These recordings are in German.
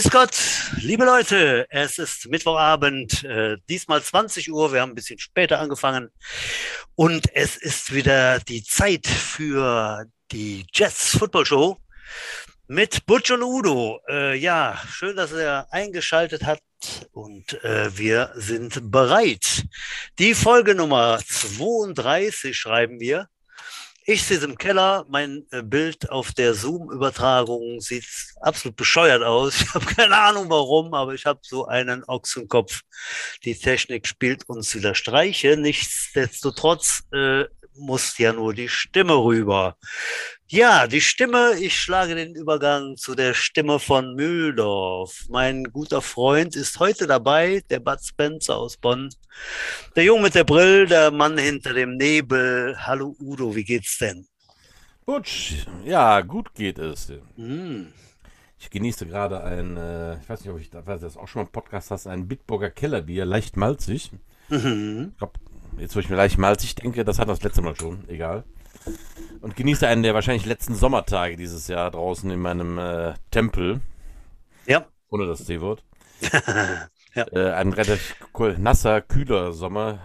Grüß Gott, liebe Leute, es ist Mittwochabend, äh, diesmal 20 Uhr, wir haben ein bisschen später angefangen und es ist wieder die Zeit für die Jets Football Show mit Butch und Udo. Äh, ja, schön, dass er eingeschaltet hat und äh, wir sind bereit. Die Folgenummer 32 schreiben wir. Ich sitze im Keller, mein äh, Bild auf der Zoom-Übertragung sieht absolut bescheuert aus. Ich habe keine Ahnung warum, aber ich habe so einen Ochsenkopf. Die Technik spielt uns wieder Streiche. Nichtsdestotrotz äh, muss ja nur die Stimme rüber. Ja, die Stimme, ich schlage den Übergang zu der Stimme von Mühldorf. Mein guter Freund ist heute dabei, der Bud Spencer aus Bonn. Der Junge mit der Brille, der Mann hinter dem Nebel. Hallo Udo, wie geht's denn? Butsch, ja, gut geht es. Mm. Ich genieße gerade ein, äh, ich weiß nicht, ob ich das auch schon mal im Podcast hast, ein Bitburger Kellerbier, leicht malzig. Mhm. Ich glaube, jetzt wo ich mir leicht malzig denke, das hat das letzte Mal schon, egal und genieße einen der wahrscheinlich letzten Sommertage dieses Jahr draußen in meinem äh, Tempel. Ja. Ohne das C-Wort. ja. äh, ein relativ nasser, kühler Sommer.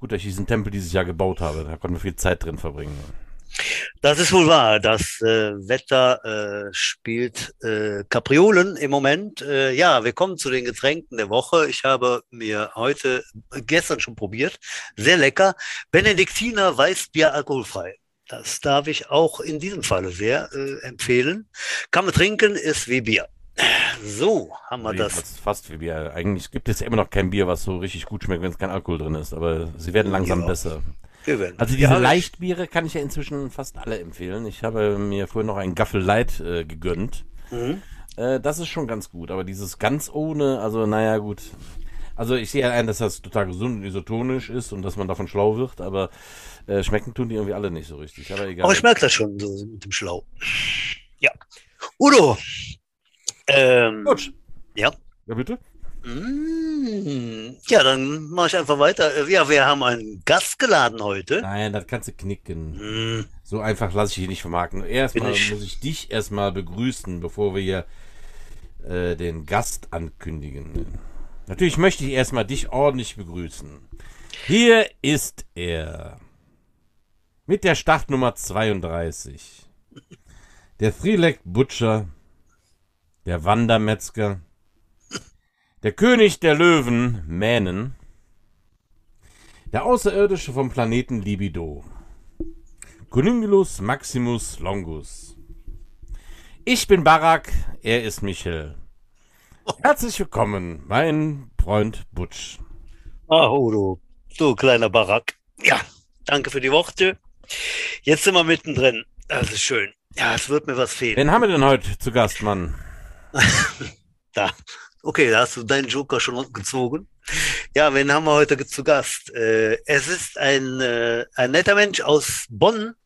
Gut, dass ich diesen Tempel dieses Jahr gebaut habe. Da konnten wir viel Zeit drin verbringen. Das ist wohl wahr. Das äh, Wetter äh, spielt äh, Kapriolen im Moment. Äh, ja, wir kommen zu den Getränken der Woche. Ich habe mir heute, gestern schon probiert. Sehr lecker. Benediktiner Weißbier alkoholfrei. Das darf ich auch in diesem Falle sehr äh, empfehlen. Kann man trinken, ist wie Bier. So haben wir das. Fast, fast wie Bier. Eigentlich gibt es immer noch kein Bier, was so richtig gut schmeckt, wenn es kein Alkohol drin ist. Aber sie werden langsam ja. besser. Also diese ja, Leichtbiere kann ich ja inzwischen fast alle empfehlen. Ich habe mir vorhin noch ein Gaffel Light äh, gegönnt. Mhm. Äh, das ist schon ganz gut. Aber dieses ganz ohne, also naja gut. Also ich sehe ein, dass das total gesund und isotonisch ist und dass man davon schlau wird, aber äh, schmecken tun die irgendwie alle nicht so richtig. Aber egal. Aber ich merke das schon so mit dem Schlau. Ja. Udo. Ähm, Gut. Ja. Ja, bitte? Mm, ja, dann mache ich einfach weiter. Ja, wir haben einen Gast geladen heute. Nein, das kannst du knicken. Mm. So einfach lasse ich dich nicht vermarkten. Erstmal ich... muss ich dich erstmal begrüßen, bevor wir hier äh, den Gast ankündigen. Natürlich möchte ich erstmal dich ordentlich begrüßen. Hier ist er. Mit der Startnummer 32. Der Three-Legged Butcher. Der Wandermetzger der König der Löwen, Mähnen. Der Außerirdische vom Planeten Libido. Cuningulus Maximus Longus. Ich bin Barak, er ist Michel. Herzlich willkommen, mein Freund Butch. Ah, Udo, du kleiner Barak. Ja, danke für die Worte. Jetzt sind wir mittendrin. Das ist schön. Ja, es wird mir was fehlen. Wen haben wir denn heute zu Gast, Mann? da, Okay, da hast du deinen Joker schon gezogen. Ja, wen haben wir heute zu Gast? Äh, es ist ein, äh, ein netter Mensch aus Bonn.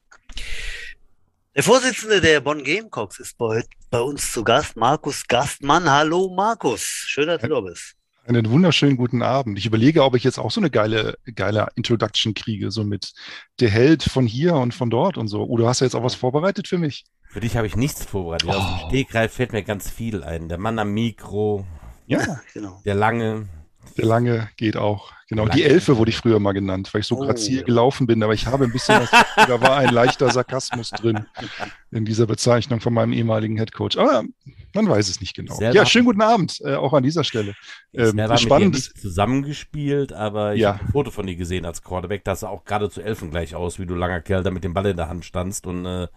Der Vorsitzende der Bonn Gamecocks ist bei, bei uns zu Gast, Markus Gastmann. Hallo Markus, schön, dass du da bist. Einen wunderschönen guten Abend. Ich überlege, ob ich jetzt auch so eine geile, geile Introduction kriege, so mit der Held von hier und von dort und so. Oder hast du jetzt auch was vorbereitet für mich? Für dich habe ich nichts vorbereitet. Oh. Aus dem Stegreif fällt mir ganz viel ein. Der Mann am Mikro, ja, genau. Der Lange. Der Lange geht auch. Genau, Lange. die Elfe wurde ich früher mal genannt, weil ich so oh. grazil gelaufen bin, aber ich habe ein bisschen, was, da war ein leichter Sarkasmus drin in dieser Bezeichnung von meinem ehemaligen Headcoach. Aber man weiß es nicht genau. Selber ja, schönen guten Abend, äh, auch an dieser Stelle. Ähm, ich spannend. Mit dir zusammengespielt, aber ich ja. habe ein Foto von dir gesehen als Quarterback, da sah auch gerade zu Elfen gleich aus, wie du langer Kerl da mit dem Ball in der Hand standst und äh,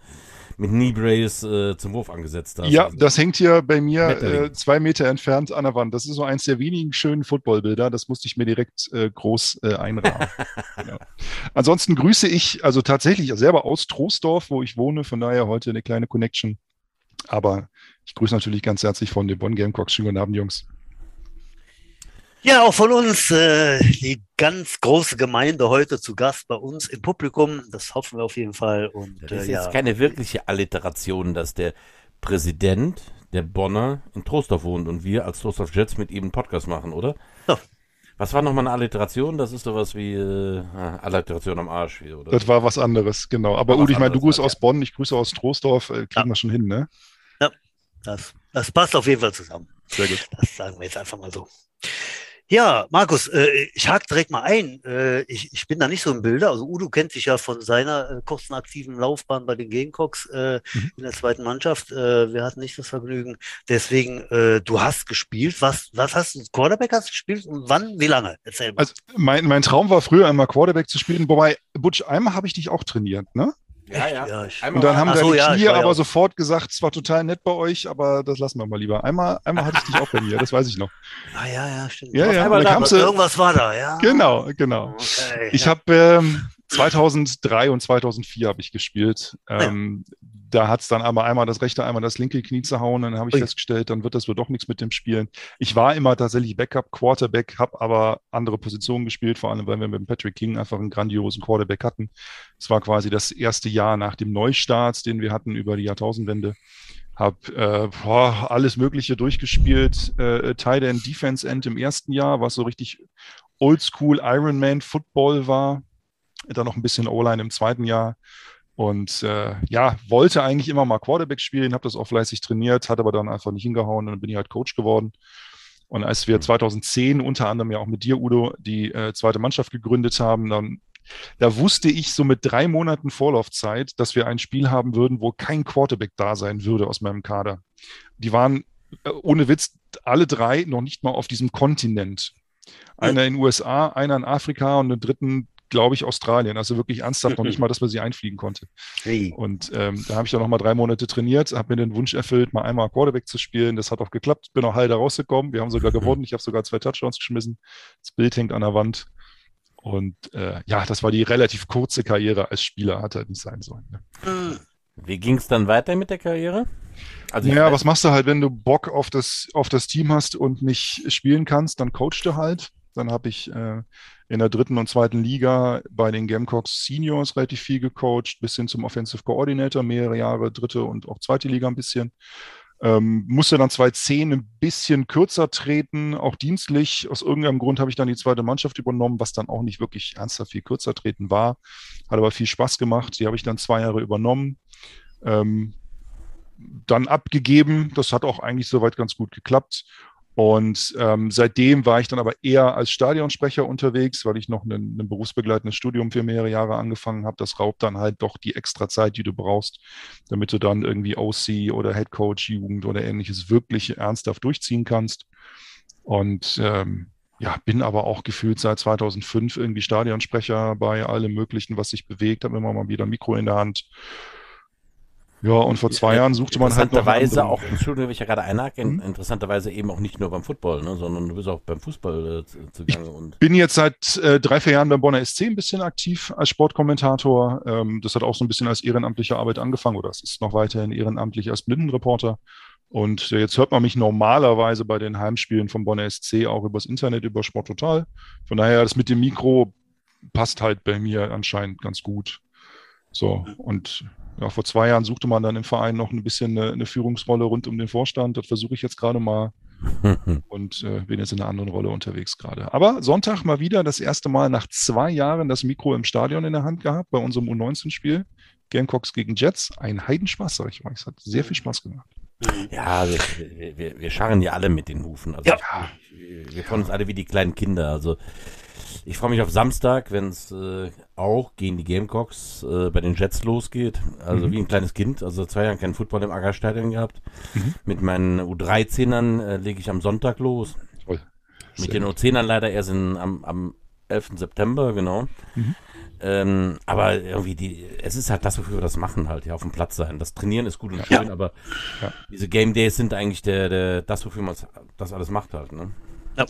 mit Knee Brace äh, zum Wurf angesetzt hast. Ja, das hängt hier bei mir äh, zwei Meter entfernt an der Wand. Das ist so eins der wenigen schönen Footballbilder. Das musste ich mir direkt äh, groß äh, einrahmen. genau. Ansonsten grüße ich also tatsächlich selber aus Troisdorf, wo ich wohne. Von daher heute eine kleine Connection. Aber ich grüße natürlich ganz herzlich von den Bonn Gamecocks. Schönen guten Abend, Jungs. Ja, auch von uns äh, die ganz große Gemeinde heute zu Gast bei uns im Publikum. Das hoffen wir auf jeden Fall. Und, das ist äh, jetzt ja. keine wirkliche Alliteration, dass der Präsident der Bonner in Trostorf wohnt und wir als Trostorf Jets mit ihm einen Podcast machen, oder? Ja. Was war nochmal eine Alliteration? Das ist doch was wie äh, ah, Alliteration am Arsch. Oder? Das war was anderes, genau. Aber Udi, ich meine, du grüßt aus Bonn, ich grüße aus Troisdorf, äh, kriegen ja. wir schon hin, ne? Ja, das Das passt auf jeden Fall zusammen. Sehr gut. Das sagen wir jetzt einfach mal so. Ja, Markus, äh, ich hake direkt mal ein. Äh, ich, ich bin da nicht so im Bilder. Also Udo kennt dich ja von seiner äh, kurzen aktiven Laufbahn bei den Gamecocks äh, mhm. in der zweiten Mannschaft. Äh, wir hatten nicht das Vergnügen. Deswegen, äh, du hast gespielt. Was, was hast du? Quarterback hast du gespielt und wann? Wie lange? Erzähl mal. Also mein, mein Traum war früher einmal Quarterback zu spielen. Wobei, Butch, einmal habe ich dich auch trainiert, ne? Ja, ja. ja und dann haben so, deine Knie ja, aber sofort gesagt, es war total nett bei euch, aber das lassen wir mal lieber. Einmal, einmal hatte ich dich auch bei mir, das weiß ich noch. Ah, ja, ja, stimmt. Ja, ja, da, da, irgendwas war da, ja. Genau, genau. Okay, ich ja. habe ähm, 2003 und 2004 habe ich gespielt. Ähm, da hat es dann aber einmal das rechte, einmal das linke Knie zu hauen. Dann habe ich Ui. festgestellt, dann wird das wohl doch nichts mit dem Spielen. Ich war immer tatsächlich Backup, Quarterback, habe aber andere Positionen gespielt, vor allem weil wir mit Patrick King einfach einen grandiosen Quarterback hatten. Es war quasi das erste Jahr nach dem Neustart, den wir hatten über die Jahrtausendwende. Habe äh, boah, alles Mögliche durchgespielt. Äh, Tight End, Defense End im ersten Jahr, was so richtig Oldschool Ironman Football war. Dann noch ein bisschen O-Line im zweiten Jahr und äh, ja, wollte eigentlich immer mal Quarterback spielen, habe das auch fleißig trainiert, hat aber dann einfach nicht hingehauen und dann bin ich halt Coach geworden. Und als wir 2010 mhm. unter anderem ja auch mit dir, Udo, die äh, zweite Mannschaft gegründet haben, dann da wusste ich so mit drei Monaten Vorlaufzeit, dass wir ein Spiel haben würden, wo kein Quarterback da sein würde aus meinem Kader. Die waren äh, ohne Witz alle drei noch nicht mal auf diesem Kontinent. Einer in den USA, einer in Afrika und den dritten glaube ich, Australien. Also wirklich ernsthaft noch nicht mal, dass man sie einfliegen konnte. Hey. Und ähm, da habe ich dann noch mal drei Monate trainiert, habe mir den Wunsch erfüllt, mal einmal Quarterback zu spielen. Das hat auch geklappt. Bin auch heil da rausgekommen. Wir haben sogar mhm. gewonnen. Ich habe sogar zwei Touchdowns geschmissen. Das Bild hängt an der Wand. Und äh, ja, das war die relativ kurze Karriere als Spieler, hat halt nicht sein sollen. Ne? Mhm. Wie ging es dann weiter mit der Karriere? Also naja, was machst du halt, wenn du Bock auf das, auf das Team hast und nicht spielen kannst, dann coachst du halt. Dann habe ich äh, in der dritten und zweiten Liga bei den Gamecocks Seniors relativ viel gecoacht, bis hin zum Offensive Coordinator, mehrere Jahre, dritte und auch zweite Liga ein bisschen. Ähm, musste dann 2010 ein bisschen kürzer treten, auch dienstlich. Aus irgendeinem Grund habe ich dann die zweite Mannschaft übernommen, was dann auch nicht wirklich ernsthaft viel kürzer treten war. Hat aber viel Spaß gemacht. Die habe ich dann zwei Jahre übernommen. Ähm, dann abgegeben. Das hat auch eigentlich soweit ganz gut geklappt. Und ähm, seitdem war ich dann aber eher als Stadionsprecher unterwegs, weil ich noch ein, ein berufsbegleitendes Studium für mehrere Jahre angefangen habe. Das raubt dann halt doch die extra Zeit, die du brauchst, damit du dann irgendwie OC oder Head Coach, Jugend oder ähnliches wirklich ernsthaft durchziehen kannst. Und ähm, ja, bin aber auch gefühlt seit 2005 irgendwie Stadionsprecher bei allem Möglichen, was sich bewegt, habe immer mal wieder ein Mikro in der Hand ja, und vor zwei Jahren suchte man halt noch. Interessanterweise auch, Entschuldigung, ich ja gerade einhake, mhm. interessanterweise eben auch nicht nur beim Football, ne, sondern du bist auch beim Fußball äh, zugange. Ich bin jetzt seit äh, drei, vier Jahren beim Bonner SC ein bisschen aktiv als Sportkommentator. Ähm, das hat auch so ein bisschen als ehrenamtliche Arbeit angefangen oder es ist noch weiterhin ehrenamtlich als Blindenreporter. Und äh, jetzt hört man mich normalerweise bei den Heimspielen vom Bonner SC auch übers Internet, über Sport Total. Von daher, das mit dem Mikro passt halt bei mir anscheinend ganz gut. So, und ja, vor zwei Jahren suchte man dann im Verein noch ein bisschen eine, eine Führungsrolle rund um den Vorstand. Das versuche ich jetzt gerade mal und äh, bin jetzt in einer anderen Rolle unterwegs gerade. Aber Sonntag mal wieder das erste Mal nach zwei Jahren das Mikro im Stadion in der Hand gehabt bei unserem U19-Spiel. Gamecocks gegen Jets. Ein Heidenspaß, sag ich mal. Es hat sehr viel Spaß gemacht. Ja, wir, wir, wir scharren ja alle mit den Hufen. Also ja. Ich, wir freuen uns alle wie die kleinen Kinder. Also ich freue mich auf Samstag, wenn es äh, auch gegen die Gamecocks äh, bei den Jets losgeht. Also mhm. wie ein kleines Kind. Also zwei Jahre keinen Football im Aggerstadion gehabt. Mhm. Mit meinen U13ern äh, lege ich am Sonntag los. Toll. Mit den U10ern leider erst in, am, am 11. September, genau. Mhm. Ähm, aber irgendwie die, es ist halt das, wofür wir das machen, halt, ja, auf dem Platz sein. Das Trainieren ist gut und schön, ja. aber ja. diese Game Days sind eigentlich der, der, das, wofür man das alles macht halt, ne? Ja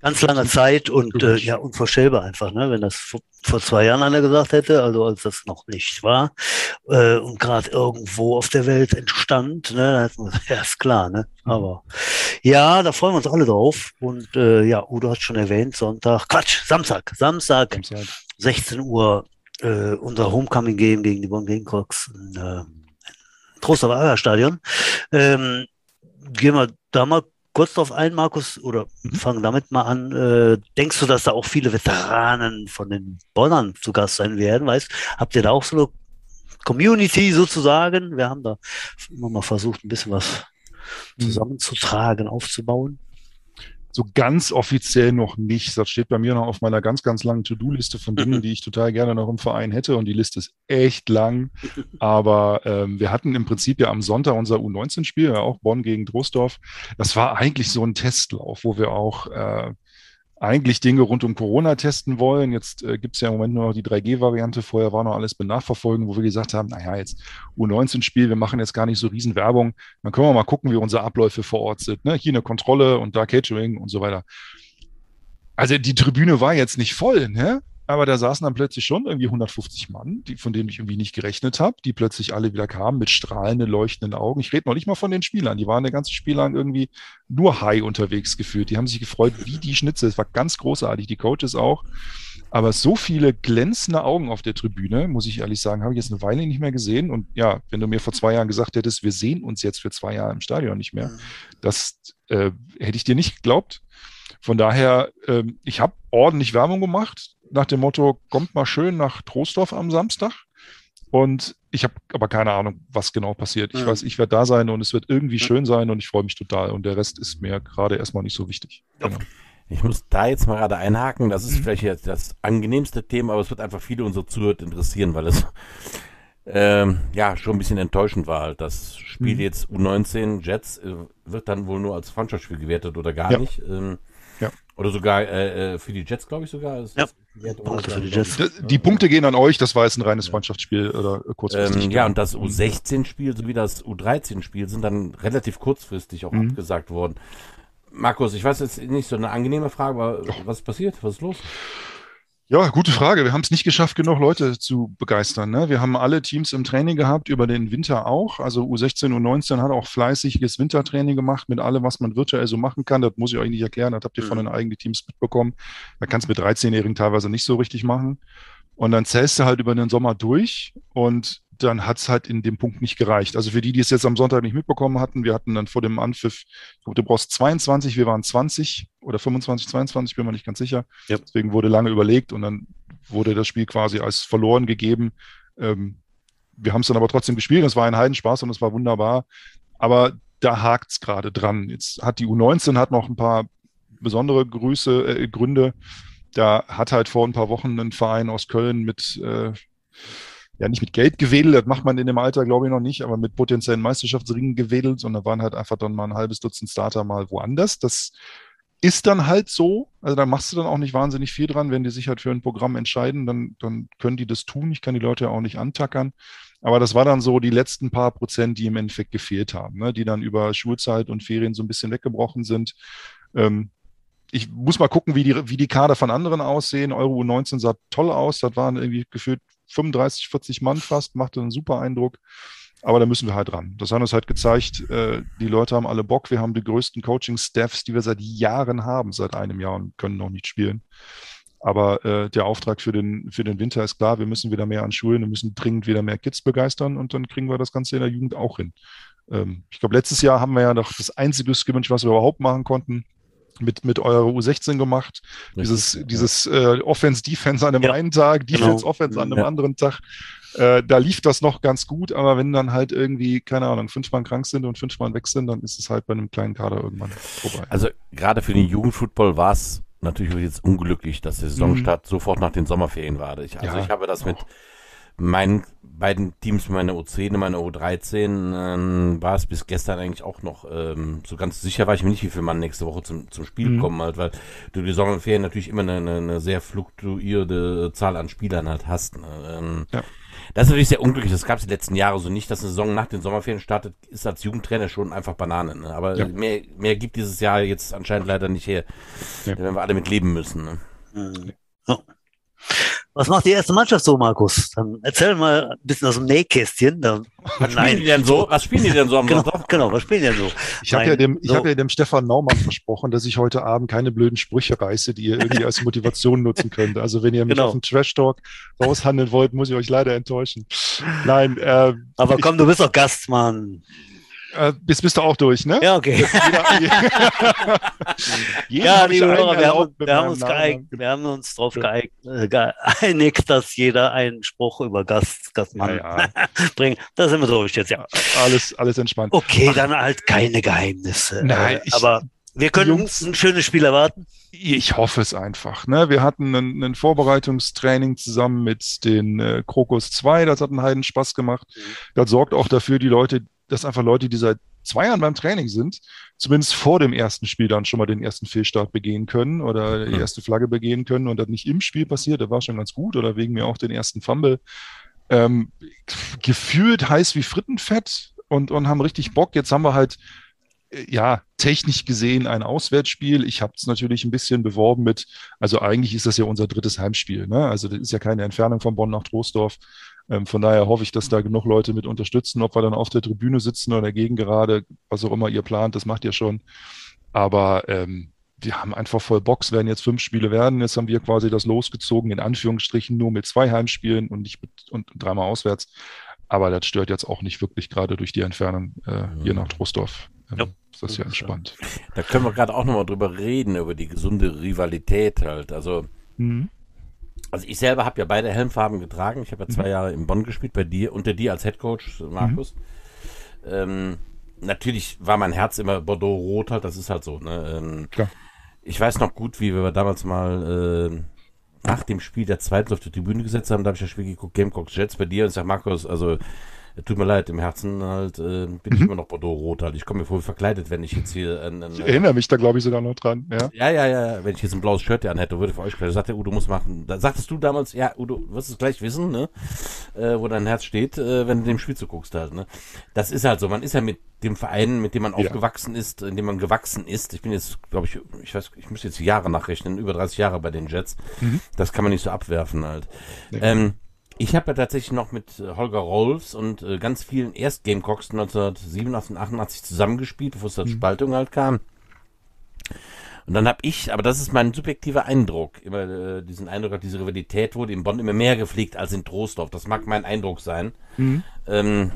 ganz lange Zeit und äh, ja, unvorstellbar einfach, ne? wenn das vor, vor, zwei Jahren einer gesagt hätte, also als das noch nicht war äh, und gerade irgendwo auf der Welt entstand, ne, ja, ist klar, ne? Mhm. Aber ja, da freuen wir uns alle drauf. Und äh, ja, Udo hat schon erwähnt, Sonntag, Quatsch, Samstag, Samstag, Samstag. 16 Uhr, äh, unser Homecoming-Game gegen die Bonn Gamecocks in, äh, Trostorfer Stadion. Ähm, gehen wir da mal kurz darauf ein, Markus, oder mhm. fangen damit mal an. Äh, denkst du, dass da auch viele Veteranen von den Bonnern zu Gast sein werden? Weißt, habt ihr da auch so eine Community sozusagen? Wir haben da immer mal versucht, ein bisschen was mhm. zusammenzutragen, aufzubauen? So ganz offiziell noch nicht. Das steht bei mir noch auf meiner ganz, ganz langen To-Do-Liste von Dingen, die ich total gerne noch im Verein hätte. Und die Liste ist echt lang. Aber ähm, wir hatten im Prinzip ja am Sonntag unser U19-Spiel, ja auch Bonn gegen Troisdorf. Das war eigentlich so ein Testlauf, wo wir auch äh, eigentlich Dinge rund um Corona testen wollen. Jetzt äh, gibt es ja im Moment nur noch die 3G-Variante. Vorher war noch alles mit Nachverfolgen, wo wir gesagt haben, naja, jetzt U19-Spiel, wir machen jetzt gar nicht so riesen Werbung. Dann können wir mal gucken, wie unsere Abläufe vor Ort sind. Ne? Hier eine Kontrolle und da Catering und so weiter. Also die Tribüne war jetzt nicht voll, ne? Aber da saßen dann plötzlich schon irgendwie 150 Mann, die, von denen ich irgendwie nicht gerechnet habe, die plötzlich alle wieder kamen mit strahlenden, leuchtenden Augen. Ich rede noch nicht mal von den Spielern. Die waren der ganze Spiel lang irgendwie nur high unterwegs gefühlt. Die haben sich gefreut wie die Schnitze. Es war ganz großartig, die Coaches auch. Aber so viele glänzende Augen auf der Tribüne, muss ich ehrlich sagen, habe ich jetzt eine Weile nicht mehr gesehen. Und ja, wenn du mir vor zwei Jahren gesagt hättest, wir sehen uns jetzt für zwei Jahre im Stadion nicht mehr, mhm. das äh, hätte ich dir nicht geglaubt. Von daher, äh, ich habe ordentlich Werbung gemacht nach dem Motto, kommt mal schön nach Troisdorf am Samstag. Und ich habe aber keine Ahnung, was genau passiert. Ich ja. weiß, ich werde da sein und es wird irgendwie schön sein und ich freue mich total. Und der Rest ist mir gerade erstmal nicht so wichtig. Genau. Ich muss da jetzt mal gerade einhaken. Das ist mhm. vielleicht jetzt das angenehmste Thema, aber es wird einfach viele unserer Zuhörer interessieren, weil es ähm, ja schon ein bisschen enttäuschend war. Halt. Das Spiel mhm. jetzt U19 Jets äh, wird dann wohl nur als Freundschaftsspiel gewertet oder gar ja. nicht. Ähm, ja. Oder sogar äh, äh für die Jets, glaube ich sogar. ja. Punkte für die Jets. Die Punkte gehen an euch, das war jetzt ein reines Freundschaftsspiel oder kurzfristig. Ähm, ja, und das U16-Spiel sowie das U13-Spiel sind dann relativ kurzfristig auch mhm. abgesagt worden. Markus, ich weiß jetzt nicht so eine angenehme Frage, aber was ist passiert? Was ist los? Ja, gute Frage. Wir haben es nicht geschafft, genug Leute zu begeistern. Ne? Wir haben alle Teams im Training gehabt, über den Winter auch. Also U16, U19 hat auch fleißiges Wintertraining gemacht mit allem, was man virtuell so machen kann. Das muss ich euch nicht erklären. Das habt ihr von mhm. den eigenen Teams mitbekommen. Da kannst du mit 13-Jährigen teilweise nicht so richtig machen. Und dann zählst du halt über den Sommer durch und dann hat es halt in dem Punkt nicht gereicht. Also für die, die es jetzt am Sonntag nicht mitbekommen hatten, wir hatten dann vor dem Anpfiff, ich glaube, du brauchst 22, wir waren 20 oder 25, 22, bin mir nicht ganz sicher. Ja. Deswegen wurde lange überlegt und dann wurde das Spiel quasi als verloren gegeben. Ähm, wir haben es dann aber trotzdem gespielt, es war ein Heidenspaß und es war wunderbar. Aber da hakt es gerade dran. Jetzt hat die U19 hat noch ein paar besondere Grüße, äh, Gründe. Da hat halt vor ein paar Wochen ein Verein aus Köln mit äh, ja nicht mit Geld gewedelt, das macht man in dem Alter, glaube ich, noch nicht, aber mit potenziellen Meisterschaftsringen gewedelt und da waren halt einfach dann mal ein halbes Dutzend Starter mal woanders. Das ist dann halt so. Also da machst du dann auch nicht wahnsinnig viel dran. Wenn die sich halt für ein Programm entscheiden, dann, dann können die das tun. Ich kann die Leute ja auch nicht antackern. Aber das war dann so die letzten paar Prozent, die im Endeffekt gefehlt haben, ne? die dann über Schulzeit und Ferien so ein bisschen weggebrochen sind. Ähm, ich muss mal gucken, wie die, wie die Kader von anderen aussehen. Euro U19 sah toll aus. Das waren irgendwie gefühlt 35, 40 Mann fast, machte einen super Eindruck. Aber da müssen wir halt ran. Das hat uns halt gezeigt, äh, die Leute haben alle Bock. Wir haben die größten Coaching-Staffs, die wir seit Jahren haben, seit einem Jahr und können noch nicht spielen. Aber äh, der Auftrag für den, für den Winter ist klar, wir müssen wieder mehr an Schulen, wir müssen dringend wieder mehr Kids begeistern und dann kriegen wir das Ganze in der Jugend auch hin. Ähm, ich glaube, letztes Jahr haben wir ja noch das einzige Scrimmage, was wir überhaupt machen konnten, mit, mit eurer U16 gemacht. Richtig, dieses ja. dieses äh, Offense-Defense an einem ja. einen Tag, genau. Defense-Offense genau. an einem ja. anderen Tag. Äh, da lief das noch ganz gut, aber wenn dann halt irgendwie, keine Ahnung, fünf Mann krank sind und fünf Mann weg sind, dann ist es halt bei einem kleinen Kader irgendwann vorbei. Also gerade für den Jugendfootball war es natürlich jetzt unglücklich, dass der Saisonstart mhm. sofort nach den Sommerferien war. Ich, also ich habe das mit meinen beiden Teams, meine U10 und meine U13, äh, war es bis gestern eigentlich auch noch ähm, so ganz sicher war ich mir nicht, wie viel Mann nächste Woche zum, zum Spiel mhm. kommen halt, weil du die Sommerferien natürlich immer eine, eine, sehr fluktuierende Zahl an Spielern halt hast. Ne? Ähm, ja. Das ist natürlich sehr unglücklich. Das gab es die letzten Jahre so nicht, dass eine Saison nach den Sommerferien startet, ist als Jugendtrainer schon einfach Banane. Ne? Aber ja. mehr, mehr gibt dieses Jahr jetzt anscheinend leider nicht her. Ja. Da werden wir alle mit leben müssen. Ne? Mhm. Oh. Was macht die erste Mannschaft so, Markus? Dann erzähl mal ein bisschen aus dem Nähkästchen. Da, was nein. spielen die denn so? Was spielen die denn so am genau, Sonntag? Genau, was spielen die denn so? Ich habe ja dem, ich so. habe ja dem Stefan Naumann versprochen, dass ich heute Abend keine blöden Sprüche reiße, die ihr irgendwie als Motivation nutzen könnt. Also wenn ihr mich genau. auf den Trash Talk raushandeln wollt, muss ich euch leider enttäuschen. Nein. Äh, Aber komm, ich, du bist doch Gast, Mann. Äh, bist, bist du auch durch, ne? Ja, okay. ja, liebe Hörer, wir, haben, wir, haben uns geeignet, wir haben uns darauf geeignet, äh, geeinigt, dass jeder einen Spruch über Gast, Gastmann ja, ja. bringt. Da sind wir durch jetzt, ja. Alles, alles entspannt. Okay, dann halt keine Geheimnisse. Nein, ich, aber wir können Jungs, ein schönes Spiel erwarten. Ich hoffe es einfach. Ne? Wir hatten ein, ein Vorbereitungstraining zusammen mit den äh, Krokus 2, das hat einen Heiden Spaß gemacht. Mhm. Das sorgt auch dafür, die Leute, dass einfach Leute, die seit zwei Jahren beim Training sind, zumindest vor dem ersten Spiel dann schon mal den ersten Fehlstart begehen können oder die mhm. erste Flagge begehen können und das nicht im Spiel passiert, das war schon ganz gut oder wegen mir auch den ersten Fumble. Ähm, gefühlt heiß wie Frittenfett und, und haben richtig Bock. Jetzt haben wir halt ja, technisch gesehen ein Auswärtsspiel. Ich habe es natürlich ein bisschen beworben mit, also eigentlich ist das ja unser drittes Heimspiel. Ne? Also das ist ja keine Entfernung von Bonn nach Troisdorf. Ähm, von daher hoffe ich, dass da genug Leute mit unterstützen, ob wir dann auf der Tribüne sitzen oder dagegen gerade, was auch immer ihr plant, das macht ihr schon. Aber ähm, wir haben einfach voll Box, werden jetzt fünf Spiele werden. Jetzt haben wir quasi das losgezogen, in Anführungsstrichen nur mit zwei Heimspielen und nicht mit und dreimal auswärts. Aber das stört jetzt auch nicht wirklich gerade durch die Entfernung äh, hier nach Troisdorf. Ähm, ja. Ist das ja entspannt. Da können wir gerade auch nochmal drüber reden, über die gesunde Rivalität halt. Also, mhm. Also ich selber habe ja beide Helmfarben getragen. Ich habe ja zwei mhm. Jahre in Bonn gespielt, bei dir, unter dir als Headcoach, Markus. Mhm. Ähm, natürlich war mein Herz immer Bordeaux-Rot halt, das ist halt so. Ne? Ähm, Klar. Ich weiß noch gut, wie wir damals mal äh, nach dem Spiel der zweiten auf die Tribüne gesetzt haben, da habe ich das Spiel geguckt, Gamecocks Jets bei dir und ich sage, Markus, also tut mir leid, im Herzen halt äh, bin ich mhm. immer noch Bordeaux-Rot halt. Ich komme mir voll verkleidet, wenn ich jetzt hier ein, ein, Ich erinnere mich da, glaube ich, sogar noch dran. Ja. ja, ja, ja, wenn ich jetzt ein blaues Shirt hier anhätte, würde für euch klar. Sagt der Udo, muss machen. Da sagtest du damals, ja, Udo, wirst es gleich wissen, ne? Äh, wo dein Herz steht, äh, wenn du dem Spiel zuguckst halt, ne? Das ist halt so. Man ist ja mit dem Verein, mit dem man ja. aufgewachsen ist, in dem man gewachsen ist. Ich bin jetzt, glaube ich, ich weiß, ich muss jetzt Jahre nachrechnen, über 30 Jahre bei den Jets. Mhm. Das kann man nicht so abwerfen halt. Ja. Ähm, ich habe ja tatsächlich noch mit äh, Holger Rolfs und äh, ganz vielen Erst-Gamecocks 1987 und 88 zusammengespielt, bevor es zur mhm. Spaltung halt kam. Und dann habe ich, aber das ist mein subjektiver Eindruck, immer äh, diesen Eindruck, diese Rivalität wurde in Bonn immer mehr gepflegt als in Troisdorf. Das mag mein Eindruck sein. Mhm. Ähm,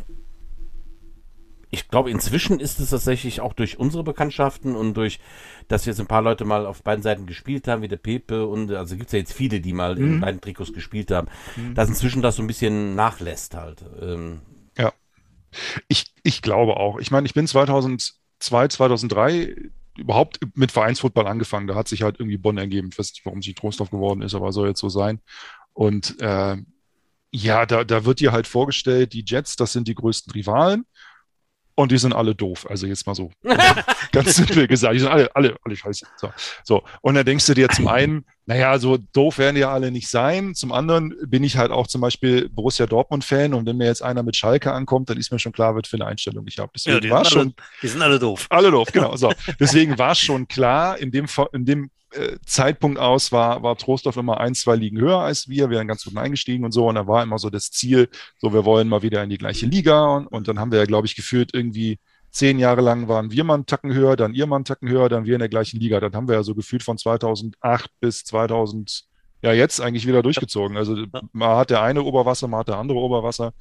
ich glaube, inzwischen ist es tatsächlich auch durch unsere Bekanntschaften und durch, dass jetzt ein paar Leute mal auf beiden Seiten gespielt haben, wie der Pepe und also gibt es ja jetzt viele, die mal mhm. in beiden Trikots gespielt haben, mhm. dass inzwischen das so ein bisschen nachlässt halt. Ähm. Ja. Ich, ich glaube auch. Ich meine, ich bin 2002, 2003 überhaupt mit Vereinsfußball angefangen. Da hat sich halt irgendwie Bonn ergeben. Ich weiß nicht, warum sie Trostorf geworden ist, aber soll jetzt so sein. Und äh, ja, da, da wird dir halt vorgestellt, die Jets, das sind die größten Rivalen und die sind alle doof. Also jetzt mal so ganz simpel gesagt, die sind alle, alle, alle scheiße. So, so. Und dann denkst du dir zum einen, naja, so doof werden die ja alle nicht sein. Zum anderen bin ich halt auch zum Beispiel Borussia Dortmund-Fan und wenn mir jetzt einer mit Schalke ankommt, dann ist mir schon klar, was für eine Einstellung ich habe. Deswegen ja, die, war sind schon, alle, die sind alle doof. Alle doof, genau. So. Deswegen war schon klar, in dem, in dem Zeitpunkt aus war, war Trostorf immer ein, zwei Ligen höher als wir. Wir sind ganz gut eingestiegen und so. Und da war immer so das Ziel, so wir wollen mal wieder in die gleiche Liga. Und, und dann haben wir ja, glaube ich, geführt irgendwie zehn Jahre lang waren wir mal einen Tacken höher, dann ihr mal einen Tacken höher, dann wir in der gleichen Liga. Dann haben wir ja so gefühlt von 2008 bis 2000, ja jetzt eigentlich wieder durchgezogen. Also man hat der eine Oberwasser, man hat der andere Oberwasser.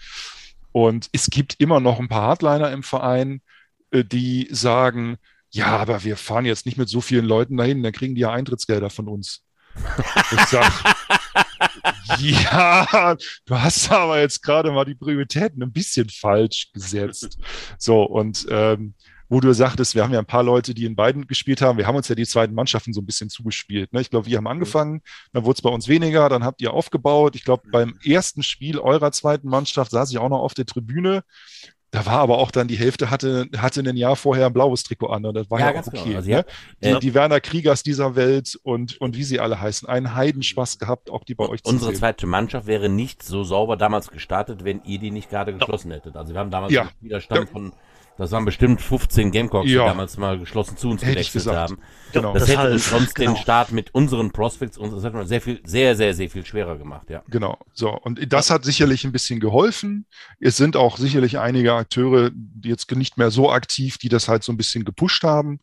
Und es gibt immer noch ein paar Hardliner im Verein, äh, die sagen, ja, aber wir fahren jetzt nicht mit so vielen Leuten dahin, dann kriegen die ja Eintrittsgelder von uns. Ich sag, ja, du hast aber jetzt gerade mal die Prioritäten ein bisschen falsch gesetzt. So, und ähm, wo du sagtest, wir haben ja ein paar Leute, die in beiden gespielt haben. Wir haben uns ja die zweiten Mannschaften so ein bisschen zugespielt. Ne? Ich glaube, wir haben angefangen, dann wurde es bei uns weniger, dann habt ihr aufgebaut. Ich glaube, beim ersten Spiel eurer zweiten Mannschaft saß ich auch noch auf der Tribüne da war aber auch dann die Hälfte hatte, hatte ein Jahr vorher ein blaues Trikot an und das war ja, ja auch okay. Genau. Also, ne? die, äh, die Werner Kriegers dieser Welt und, und wie sie alle heißen, einen Heidenspaß gehabt, auch die bei euch zu Unsere sehen. zweite Mannschaft wäre nicht so sauber damals gestartet, wenn ihr die nicht gerade geschlossen hättet. Also wir haben damals ja. einen Widerstand ja. von das waren bestimmt 15 Gamecocks, ja. die damals mal geschlossen zu uns Hätte gewechselt haben. Genau. Das, das hätte uns sonst genau. den Start mit unseren Prospects und das hat man sehr viel, sehr, sehr, sehr viel schwerer gemacht, ja. Genau. So. Und das hat sicherlich ein bisschen geholfen. Es sind auch sicherlich einige Akteure, die jetzt nicht mehr so aktiv, die das halt so ein bisschen gepusht haben.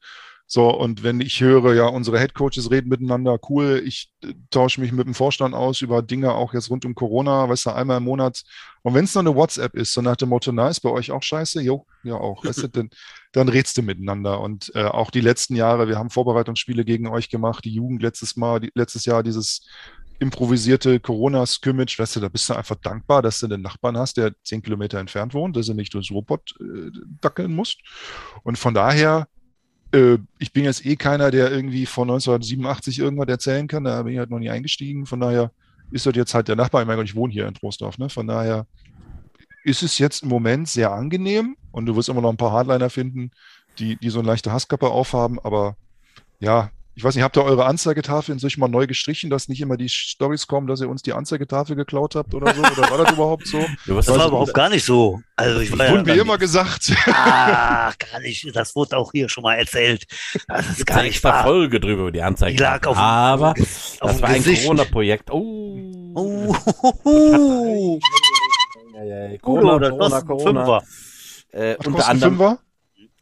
So, und wenn ich höre, ja, unsere Headcoaches reden miteinander, cool, ich äh, tausche mich mit dem Vorstand aus über Dinge auch jetzt rund um Corona, weißt du, einmal im Monat. Und wenn es nur eine WhatsApp ist, so nach dem Motto, na, ist bei euch auch scheiße? Jo, ja auch. Weißt du, dann, dann redst du miteinander. Und äh, auch die letzten Jahre, wir haben Vorbereitungsspiele gegen euch gemacht, die Jugend letztes Mal, die, letztes Jahr dieses improvisierte Corona-Scrimmage, weißt du, da bist du einfach dankbar, dass du einen Nachbarn hast, der zehn Kilometer entfernt wohnt, dass du nicht durchs Robot äh, dackeln musst. Und von daher, äh, ich bin jetzt eh keiner, der irgendwie von 1987 irgendwas erzählen kann, da bin ich halt noch nie eingestiegen. Von daher ist das jetzt halt der Nachbar, ich meine, ich wohne hier in Trostorf, ne? Von daher ist es jetzt im Moment sehr angenehm und du wirst immer noch ein paar Hardliner finden, die, die so eine leichte Hasskappe aufhaben, aber ja, ich weiß nicht, habt ihr eure Anzeigetafel inzwischen mal neu gestrichen, dass nicht immer die Stories kommen, dass ihr uns die Anzeigetafel geklaut habt oder so? Oder war das überhaupt so? Ja, das war überhaupt gar nicht so. Also ich war ja, wie immer gesagt. Ah, gar nicht. Das wurde auch hier schon mal erzählt. Das ist gar nicht wahr. Folge drüber über die Anzeige. Die lag auf, Aber auf das war ein Corona-Projekt. Oh. Oh. oh. Corona, Corona, Corona. Äh, unter anderem. Fünfer?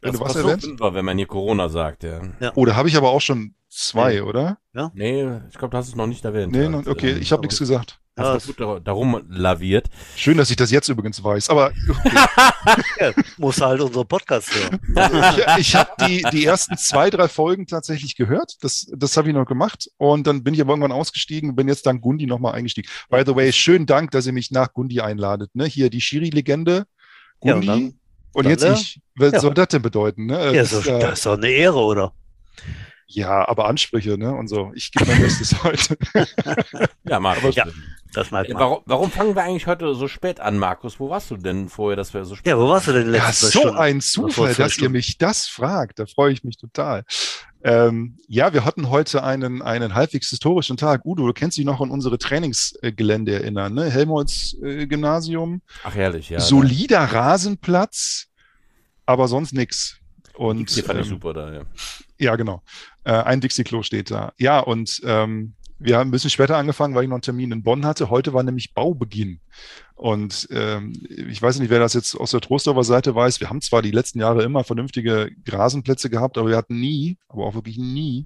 Wenn das du was erwähnst? Fünfer, wenn man hier Corona sagt, ja. ja. Oh, da habe ich aber auch schon zwei, nee. oder? Ja. Nee, ich glaube, du hast es noch nicht erwähnt. Nee, halt. okay, ich habe nichts gesagt. Hast du gut darum laviert. Schön, dass ich das jetzt übrigens weiß, aber okay. ja, muss halt unsere Podcast hören. Also ich, ich habe die, die ersten zwei, drei Folgen tatsächlich gehört. Das, das habe ich noch gemacht. Und dann bin ich aber irgendwann ausgestiegen, bin jetzt dank Gundi nochmal eingestiegen. By the way, schönen Dank, dass ihr mich nach Gundi einladet. Ne? Hier die Schiri-Legende. Gundi. Ja, und jetzt ich. Was ja. soll das denn bedeuten? Ne? Ja, so, das ist doch eine Ehre, oder? Ja, aber Ansprüche, ne? Und so. Ich gebe mein Bestes heute. ja, Markus. Ja, das mag. Warum, warum fangen wir eigentlich heute so spät an, Markus? Wo warst du denn vorher, dass wir so spät Ja, wo warst du denn letztes Ja, so Stunden? ein Zufall, dass ihr mich das fragt. Da freue ich mich total. Ähm, ja, wir hatten heute einen, einen halbwegs historischen Tag. Udo, du kennst dich noch an unsere Trainingsgelände erinnern, ne? Helmholtz äh, Gymnasium. Ach, herrlich, ja. Solider Rasenplatz, aber sonst nix. Und, die fand ich ähm, super da, ja. Ja, genau. Äh, ein Dixie-Klo steht da. Ja, und ähm, wir haben ein bisschen später angefangen, weil ich noch einen Termin in Bonn hatte. Heute war nämlich Baubeginn. Und ähm, ich weiß nicht, wer das jetzt aus der Trostorfer Seite weiß. Wir haben zwar die letzten Jahre immer vernünftige Grasenplätze gehabt, aber wir hatten nie, aber auch wirklich nie,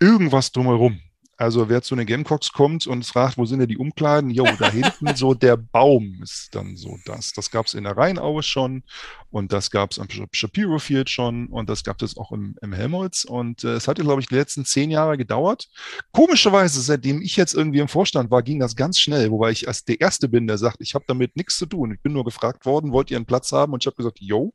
irgendwas drumherum. Also wer zu den Gamecocks kommt und fragt, wo sind denn die Umkleiden? Jo, da hinten so der Baum ist dann so das. Das gab es in der Rheinaue schon und das gab es am Shapiro Field schon und das gab es auch im, im Helmholtz. Und äh, es hat, glaube ich, die letzten zehn Jahre gedauert. Komischerweise, seitdem ich jetzt irgendwie im Vorstand war, ging das ganz schnell, wobei ich als der Erste bin, der sagt, ich habe damit nichts zu tun. Ich bin nur gefragt worden, wollt ihr einen Platz haben? Und ich habe gesagt, jo.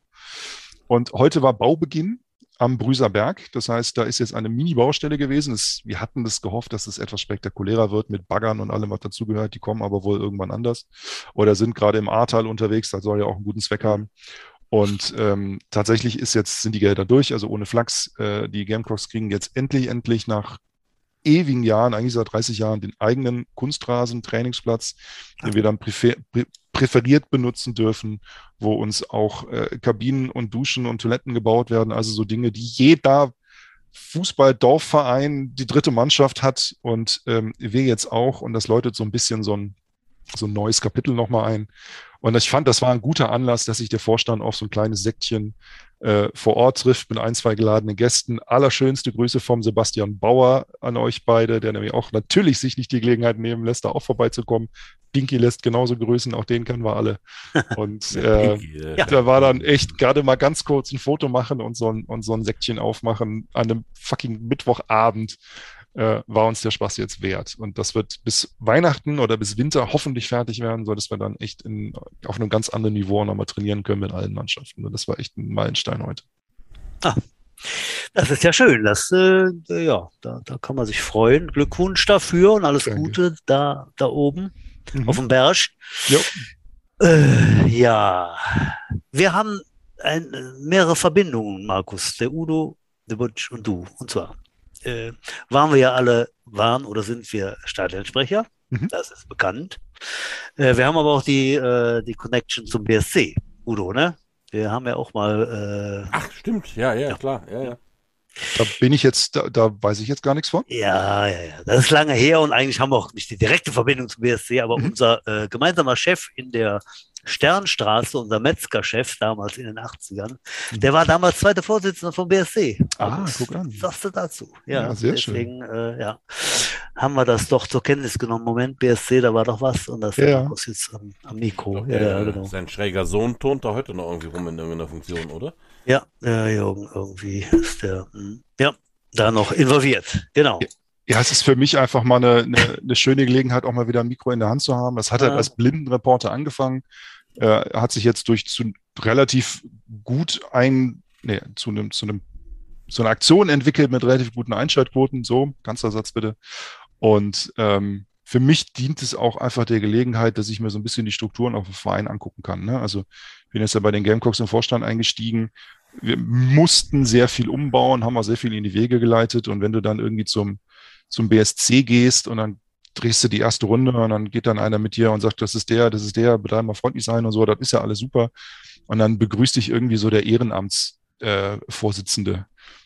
Und heute war Baubeginn am Brüser Berg. Das heißt, da ist jetzt eine Mini-Baustelle gewesen. Es, wir hatten das gehofft, dass es etwas spektakulärer wird mit Baggern und allem, was dazugehört. Die kommen aber wohl irgendwann anders oder sind gerade im Ahrtal unterwegs. Das soll ja auch einen guten Zweck haben. Und ähm, tatsächlich ist jetzt, sind die Gelder durch, also ohne Flachs. Äh, die Gamecocks kriegen jetzt endlich, endlich nach ewigen Jahren, eigentlich seit 30 Jahren, den eigenen Kunstrasen-Trainingsplatz, den wir dann präferiert benutzen dürfen, wo uns auch äh, Kabinen und Duschen und Toiletten gebaut werden. Also so Dinge, die jeder Fußball-Dorfverein, die dritte Mannschaft hat und ähm, wir jetzt auch. Und das läutet so ein bisschen so ein, so ein neues Kapitel nochmal ein. Und ich fand, das war ein guter Anlass, dass sich der Vorstand auf so ein kleines Säckchen äh, vor Ort trifft mit ein, zwei geladenen Gästen. Allerschönste Grüße vom Sebastian Bauer an euch beide, der nämlich auch natürlich sich nicht die Gelegenheit nehmen lässt, da auch vorbeizukommen. Pinky lässt genauso grüßen, auch den kennen wir alle. Und äh, ja. da war dann echt gerade mal ganz kurz ein Foto machen und so ein, und so ein Säckchen aufmachen an einem fucking Mittwochabend äh, war uns der Spaß jetzt wert. Und das wird bis Weihnachten oder bis Winter hoffentlich fertig werden, sodass wir dann echt in, auf einem ganz anderen Niveau nochmal trainieren können mit allen Mannschaften. Und das war echt ein Meilenstein heute. Ah, das ist ja schön. Das, äh, ja, da, da kann man sich freuen. Glückwunsch dafür und alles Danke. Gute da, da oben mhm. auf dem Berg. Ja. Äh, ja, wir haben ein, mehrere Verbindungen, Markus. Der Udo, der Butch und du. Und zwar äh, waren wir ja alle, waren oder sind wir Stadionsprecher. Mhm. Das ist bekannt. Äh, wir haben aber auch die, äh, die Connection zum BSC, Udo, ne? Wir haben ja auch mal. Äh, Ach, stimmt, ja, ja, ja, klar, ja, ja. Da bin ich jetzt, da, da, weiß ich jetzt gar nichts von. Ja, ja, ja. Das ist lange her und eigentlich haben wir auch nicht die direkte Verbindung zum BSC, aber mhm. unser äh, gemeinsamer Chef in der Sternstraße, unser Metzgerchef damals in den 80ern, mhm. der war damals zweiter Vorsitzender vom BSC. Ah, also, guck an. Sagst du dazu? Ja, ja sehr deswegen, schön. Äh, ja, haben wir das doch zur Kenntnis genommen. Moment, BSC, da war doch was und das ja. ist jetzt am, am Mikro. Glaub, ja, genau. Sein schräger Sohn turnt da heute noch irgendwie rum in irgendeiner Funktion, oder? Ja, ja, irgendwie ist der, hm, ja, da noch involviert. Genau. Ja. Ja, es ist für mich einfach mal eine, eine, eine, schöne Gelegenheit, auch mal wieder ein Mikro in der Hand zu haben. Das hat ja. halt als Blindenreporter angefangen, äh, hat sich jetzt durch zu relativ gut ein, nee, zu einem, zu einem, so eine Aktion entwickelt mit relativ guten Einschaltquoten. So, Kanzlersatz bitte. Und ähm, für mich dient es auch einfach der Gelegenheit, dass ich mir so ein bisschen die Strukturen auf dem Verein angucken kann. Ne? Also ich bin jetzt ja bei den Gamecocks im Vorstand eingestiegen. Wir mussten sehr viel umbauen, haben auch sehr viel in die Wege geleitet. Und wenn du dann irgendwie zum zum BSC gehst und dann drehst du die erste Runde und dann geht dann einer mit dir und sagt, das ist der, das ist der, bitte mal freundlich sein und so, das ist ja alles super. Und dann begrüßt dich irgendwie so der Ehrenamtsvorsitzende. Äh,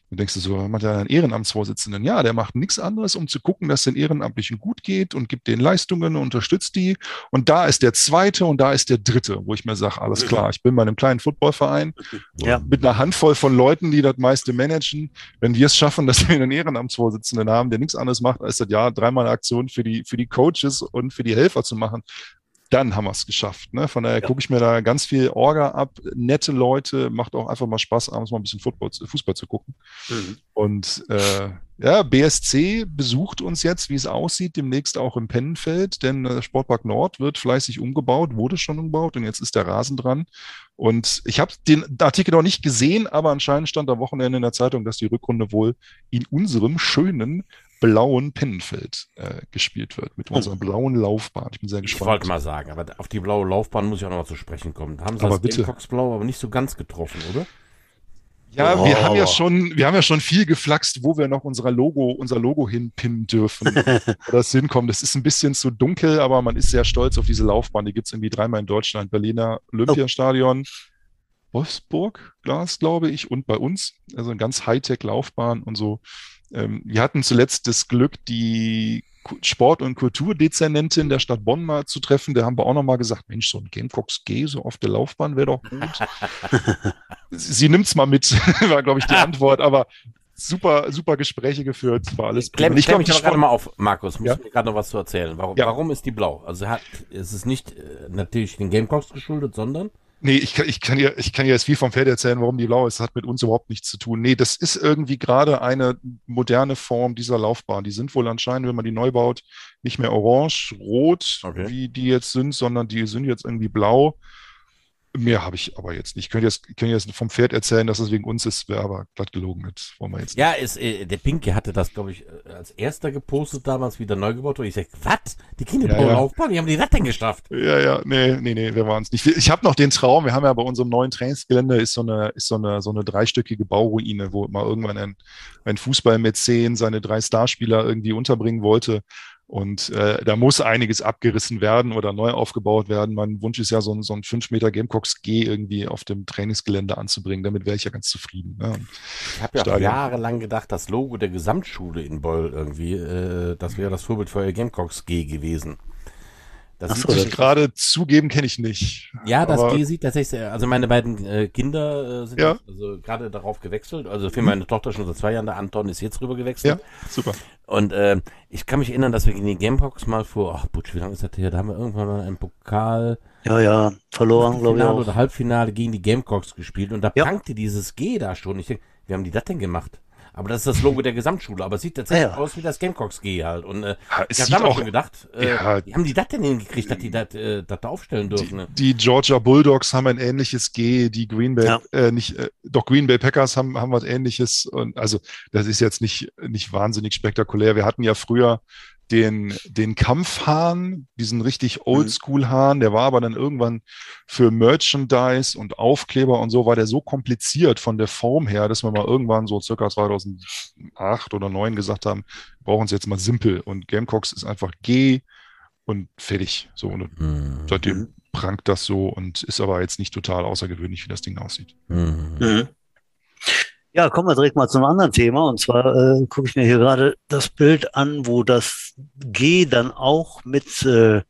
dann denkst du so, macht er einen Ehrenamtsvorsitzenden? Ja, der macht nichts anderes, um zu gucken, dass den Ehrenamtlichen gut geht und gibt den Leistungen und unterstützt die. Und da ist der zweite und da ist der dritte, wo ich mir sage, alles klar, ich bin bei einem kleinen Footballverein ja. mit einer Handvoll von Leuten, die das meiste managen. Wenn wir es schaffen, dass wir einen Ehrenamtsvorsitzenden haben, der nichts anderes macht, als das ja dreimal Aktion für die, für die Coaches und für die Helfer zu machen, dann haben wir es geschafft. Ne? Von daher ja. gucke ich mir da ganz viel Orga ab, nette Leute, macht auch einfach mal Spaß, abends mal ein bisschen Football, Fußball zu gucken. Mhm. Und äh, ja, BSC besucht uns jetzt, wie es aussieht, demnächst auch im Pennenfeld, denn der Sportpark Nord wird fleißig umgebaut, wurde schon umgebaut und jetzt ist der Rasen dran. Und ich habe den Artikel noch nicht gesehen, aber anscheinend stand am Wochenende in der Zeitung, dass die Rückrunde wohl in unserem schönen blauen Pennenfeld äh, gespielt wird, mit unserer oh. blauen Laufbahn. Ich bin sehr gespannt. Ich wollte mal sagen, aber auf die blaue Laufbahn muss ich auch noch mal zu sprechen kommen. Haben sie aber das bitte. Blau aber nicht so ganz getroffen, oder? Ja, oh. wir haben ja schon, wir haben ja schon viel geflaxt, wo wir noch unser Logo, unser Logo hinpinnen dürfen oder es hinkommt. Das ist ein bisschen zu dunkel, aber man ist sehr stolz auf diese Laufbahn. Die gibt es irgendwie dreimal in Deutschland. Berliner Olympiastadion, Wolfsburg, Glas, glaube ich, und bei uns. Also eine ganz Hightech-Laufbahn und so. Ähm, wir hatten zuletzt das Glück, die Sport- und Kulturdezernentin der Stadt Bonn mal zu treffen. Da haben wir auch noch mal gesagt, Mensch, so ein Gamecocks G so auf der Laufbahn wäre doch gut. sie, nimmt es mal mit, war, glaube ich, die Antwort. Aber super, super Gespräche geführt, war alles Klemm, ich glaube, ich gerade mal auf, Markus, muss ja? mir gerade noch was zu erzählen. Warum, ja. warum ist die blau? Also hat, ist es nicht äh, natürlich den Gamecocks geschuldet, sondern Nee, ich kann, ich kann ja, ich kann ja jetzt viel vom Pferd erzählen, warum die blau ist. Das hat mit uns überhaupt nichts zu tun. Nee, das ist irgendwie gerade eine moderne Form dieser Laufbahn. Die sind wohl anscheinend, wenn man die neu baut, nicht mehr orange, rot, okay. wie die jetzt sind, sondern die sind jetzt irgendwie blau. Mehr habe ich aber jetzt nicht. Ich könnte jetzt, könnte jetzt vom Pferd erzählen, dass es wegen uns ist, wäre aber glatt gelogen. Das wollen wir jetzt ja, ist, äh, der Pinke hatte das, glaube ich, äh, als erster gepostet damals, wieder neu gebaut wurde. Ich sage, was? Die Kinder ja, ja. Laufbahn? Wie haben die das denn geschafft? Ja, ja, nee, nee, nee, wir waren es nicht. Ich habe noch den Traum, wir haben ja bei unserem neuen Trainingsgelände ist so eine, ist so eine, so eine dreistöckige Bauruine, wo mal irgendwann ein, ein Fußballmäzen seine drei Starspieler irgendwie unterbringen wollte. Und äh, da muss einiges abgerissen werden oder neu aufgebaut werden. Mein Wunsch ist ja, so ein, so ein 5 Meter Gamecocks G irgendwie auf dem Trainingsgelände anzubringen. Damit wäre ich ja ganz zufrieden. Ne? Ich habe ja auch jahrelang gedacht, das Logo der Gesamtschule in Beul irgendwie, äh, das wäre das Vorbild für euer Gamecocks G gewesen. Das Ach so, ich gerade zugeben, kenne ich nicht. Ja, das G sieht tatsächlich, also meine beiden äh, Kinder äh, sind ja. also gerade darauf gewechselt. Also für meine Tochter schon seit zwei Jahren, der Anton ist jetzt rüber gewechselt. Ja, super. Und äh, ich kann mich erinnern, dass wir gegen die Gamebox mal vor, ach Butch, wie lange ist das her? Da haben wir irgendwann mal einen Pokal. Ja, ja, verloren, glaube ich. Auch. oder Halbfinale gegen die Gamecocks gespielt und da ja. prankte dieses G da schon. Ich denke, wie haben die das denn gemacht? Aber das ist das Logo der Gesamtschule. Aber es sieht tatsächlich ja. aus wie das Gamecocks G halt. Und äh, ja, ich habe damals auch, schon gedacht, äh, ja, wie haben die das denn hingekriegt, dass die das äh, da aufstellen dürfen? Ne? Die, die, Georgia Bulldogs haben ein ähnliches G, die Green Bay, ja. äh, nicht, äh, doch Green Bay Packers haben, haben was ähnliches. Und also das ist jetzt nicht, nicht wahnsinnig spektakulär. Wir hatten ja früher den, den Kampfhahn, diesen richtig mhm. Oldschool-Hahn, der war aber dann irgendwann für Merchandise und Aufkleber und so, war der so kompliziert von der Form her, dass wir mal irgendwann so circa 2008 oder 2009 gesagt haben, wir brauchen es jetzt mal simpel und Gamecocks ist einfach G und fertig. So, und mhm. seitdem prangt das so und ist aber jetzt nicht total außergewöhnlich, wie das Ding aussieht. Mhm. mhm. Ja, kommen wir direkt mal zum anderen Thema. Und zwar äh, gucke ich mir hier gerade das Bild an, wo das G dann auch mit äh,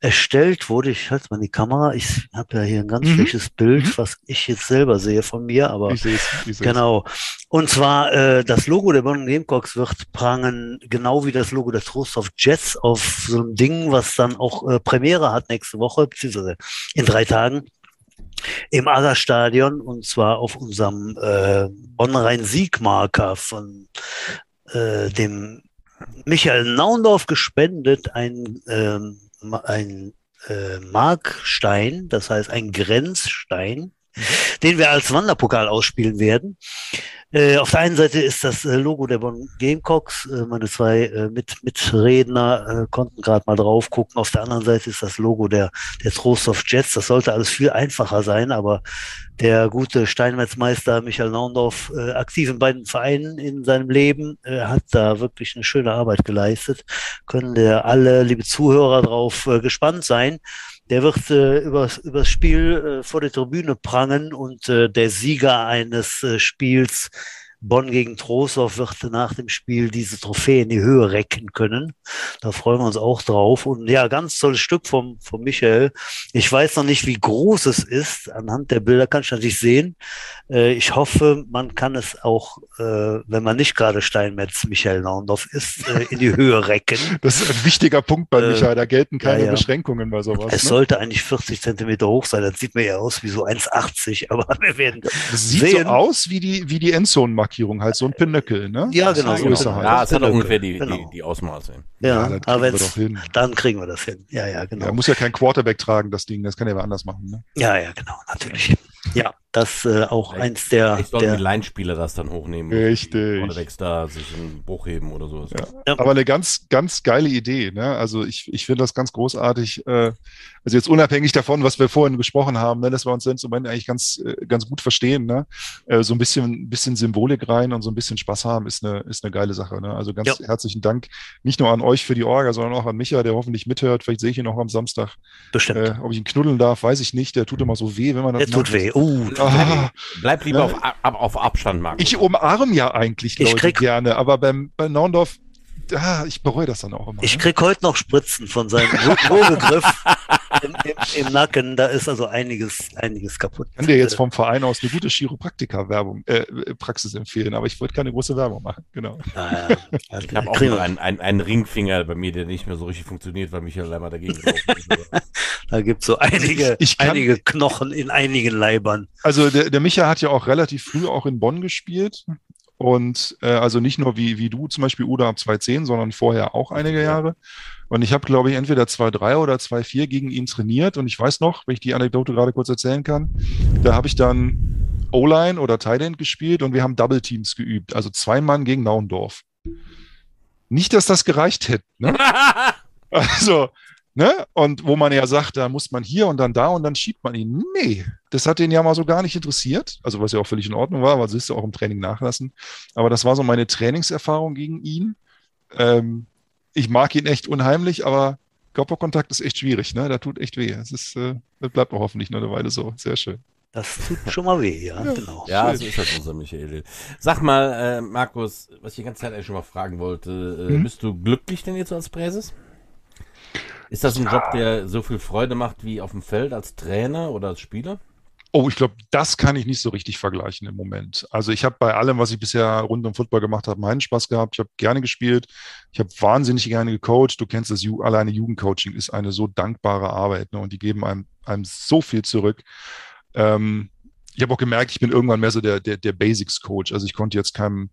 erstellt wurde. Ich halte mal die Kamera. Ich habe ja hier ein ganz mhm. schlechtes Bild, mhm. was ich jetzt selber sehe von mir. Aber ich seh's, ich seh's. genau. Und zwar äh, das Logo der Bonn Gamecocks wird prangen, genau wie das Logo der Trust of Jets auf so einem Ding, was dann auch äh, Premiere hat nächste Woche, beziehungsweise in drei Tagen im Agerstadion und zwar auf unserem äh, Bonn-Rhein-Siegmarker von äh, dem Michael Naundorf gespendet, ein, ähm, ein äh, Markstein, das heißt ein Grenzstein. Den wir als Wanderpokal ausspielen werden. Äh, auf der einen Seite ist das äh, Logo der Bonn Gamecocks. Äh, meine zwei äh, Mit Mitredner äh, konnten gerade mal drauf gucken. Auf der anderen Seite ist das Logo der, der Trostorf Jets. Das sollte alles viel einfacher sein, aber der gute Steinmetzmeister Michael Naundorf, äh, aktiv in beiden Vereinen in seinem Leben, hat da wirklich eine schöne Arbeit geleistet. Können der alle, liebe Zuhörer, drauf gespannt sein. Der wird äh, übers, übers Spiel äh, vor der Tribüne prangen und äh, der Sieger eines äh, Spiels Bonn gegen Trostorf wird nach dem Spiel diese Trophäe in die Höhe recken können. Da freuen wir uns auch drauf. Und ja, ganz tolles Stück vom, vom Michael. Ich weiß noch nicht, wie groß es ist. Anhand der Bilder kann ich natürlich sehen. Äh, ich hoffe, man kann es auch, äh, wenn man nicht gerade Steinmetz Michael Naundorf ist, äh, in die Höhe recken. Das ist ein wichtiger Punkt bei Michael. Da gelten keine ja, ja. Beschränkungen bei sowas. Es ne? sollte eigentlich 40 Zentimeter hoch sein. Das sieht mir ja aus wie so 1,80. Aber wir werden. Das sieht sehen. so aus wie die, wie die Endzone Markierung, halt so ein Pinöckel, ne? Ja, genau. So ist er halt. Ja, es hat auch ungefähr die, genau. die, die Ausmaße. Ja, ja aber dann kriegen wir das hin. Ja, ja, genau. Er muss ja kein Quarterback tragen, das Ding, das kann er aber anders machen, ne? Ja, ja, genau, natürlich. Ja, das äh, auch vielleicht, eins der. Ich soll der Leinspieler das dann hochnehmen. Richtig. Oder da sich einen Bruch heben oder sowas. Ja. Ja. Aber eine ganz, ganz geile Idee. Ne? Also ich, ich finde das ganz großartig. Äh, also jetzt unabhängig davon, was wir vorhin gesprochen haben, ne, dass wir uns im Moment eigentlich ganz, äh, ganz gut verstehen. Ne? Äh, so ein bisschen, bisschen Symbolik rein und so ein bisschen Spaß haben, ist eine, ist eine geile Sache. Ne? Also ganz ja. herzlichen Dank. Nicht nur an euch für die Orga, sondern auch an Micha, der hoffentlich mithört. Vielleicht sehe ich ihn auch am Samstag. Bestimmt. Äh, ob ich ihn knuddeln darf, weiß ich nicht. Der tut immer so weh, wenn man das. Der tut weh. Uh, ah, bleib lieber auf, ab, auf Abstand, Markus. Ich umarm ja eigentlich Leute ich krieg, gerne, aber beim, bei Naundorf ah, ich bereue das dann auch immer. Ich ne? krieg heute noch Spritzen von seinem Würgegriff im, im, im, Nacken. Da ist also einiges, einiges kaputt. Ich kann dir jetzt vom Verein aus eine gute Chiropraktika-Werbung, äh, Praxis empfehlen, aber ich wollte keine große Werbung machen. Genau. Ah, ja. also, ich habe auch noch einen, einen, einen, Ringfinger bei mir, der nicht mehr so richtig funktioniert, weil Michael Leimer dagegen ist. da gibt es so einige, ich, ich kann, einige Knochen in einigen Leibern. Also der, der Micha hat ja auch relativ früh auch in Bonn gespielt. Und äh, also nicht nur wie, wie du zum Beispiel Uda ab 2.10, sondern vorher auch einige Jahre. Und ich habe, glaube ich, entweder 2.3 oder 2.4 gegen ihn trainiert. Und ich weiß noch, wenn ich die Anekdote gerade kurz erzählen kann, da habe ich dann O-Line oder Tight End gespielt und wir haben Double Teams geübt. Also zwei Mann gegen Naundorf. Nicht, dass das gereicht hätte. Ne? also Ne? Und wo man ja sagt, da muss man hier und dann da und dann schiebt man ihn. Nee, das hat den ja mal so gar nicht interessiert. Also was ja auch völlig in Ordnung war, weil sie ist ja auch im Training nachlassen. Aber das war so meine Trainingserfahrung gegen ihn. Ähm, ich mag ihn echt unheimlich, aber Körperkontakt ist echt schwierig. Ne? Da tut echt weh. Es ist, äh, das bleibt auch hoffentlich noch eine Weile so. Sehr schön. Das tut schon mal weh, ja, ja genau. Ja, so ist das unser Michael. Sag mal, äh, Markus, was ich die ganze Zeit eigentlich schon mal fragen wollte, äh, hm? bist du glücklich denn jetzt als Präses? Ist das ein Job, der so viel Freude macht wie auf dem Feld als Trainer oder als Spieler? Oh, ich glaube, das kann ich nicht so richtig vergleichen im Moment. Also ich habe bei allem, was ich bisher rund um Football gemacht habe, meinen Spaß gehabt. Ich habe gerne gespielt. Ich habe wahnsinnig gerne gecoacht. Du kennst das, alleine Jugendcoaching ist eine so dankbare Arbeit ne? und die geben einem, einem so viel zurück. Ähm, ich habe auch gemerkt, ich bin irgendwann mehr so der, der, der Basics-Coach. Also ich konnte jetzt keinem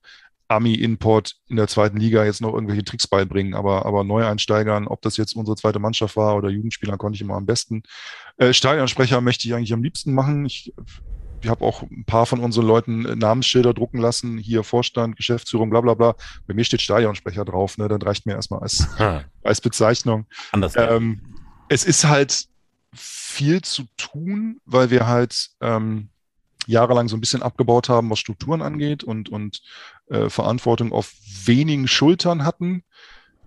Ami-Import in der zweiten Liga jetzt noch irgendwelche Tricks beibringen, aber, aber Neueinsteigern, ob das jetzt unsere zweite Mannschaft war oder Jugendspieler, konnte ich immer am besten. Äh, Stadionsprecher möchte ich eigentlich am liebsten machen. Ich, ich habe auch ein paar von unseren Leuten Namensschilder drucken lassen, hier Vorstand, Geschäftsführung, bla bla bla. Bei mir steht Stadionsprecher drauf, ne? Dann reicht mir erstmal als, als Bezeichnung. Anders. Ähm, es ist halt viel zu tun, weil wir halt ähm, jahrelang so ein bisschen abgebaut haben, was Strukturen angeht und, und äh, Verantwortung auf wenigen Schultern hatten.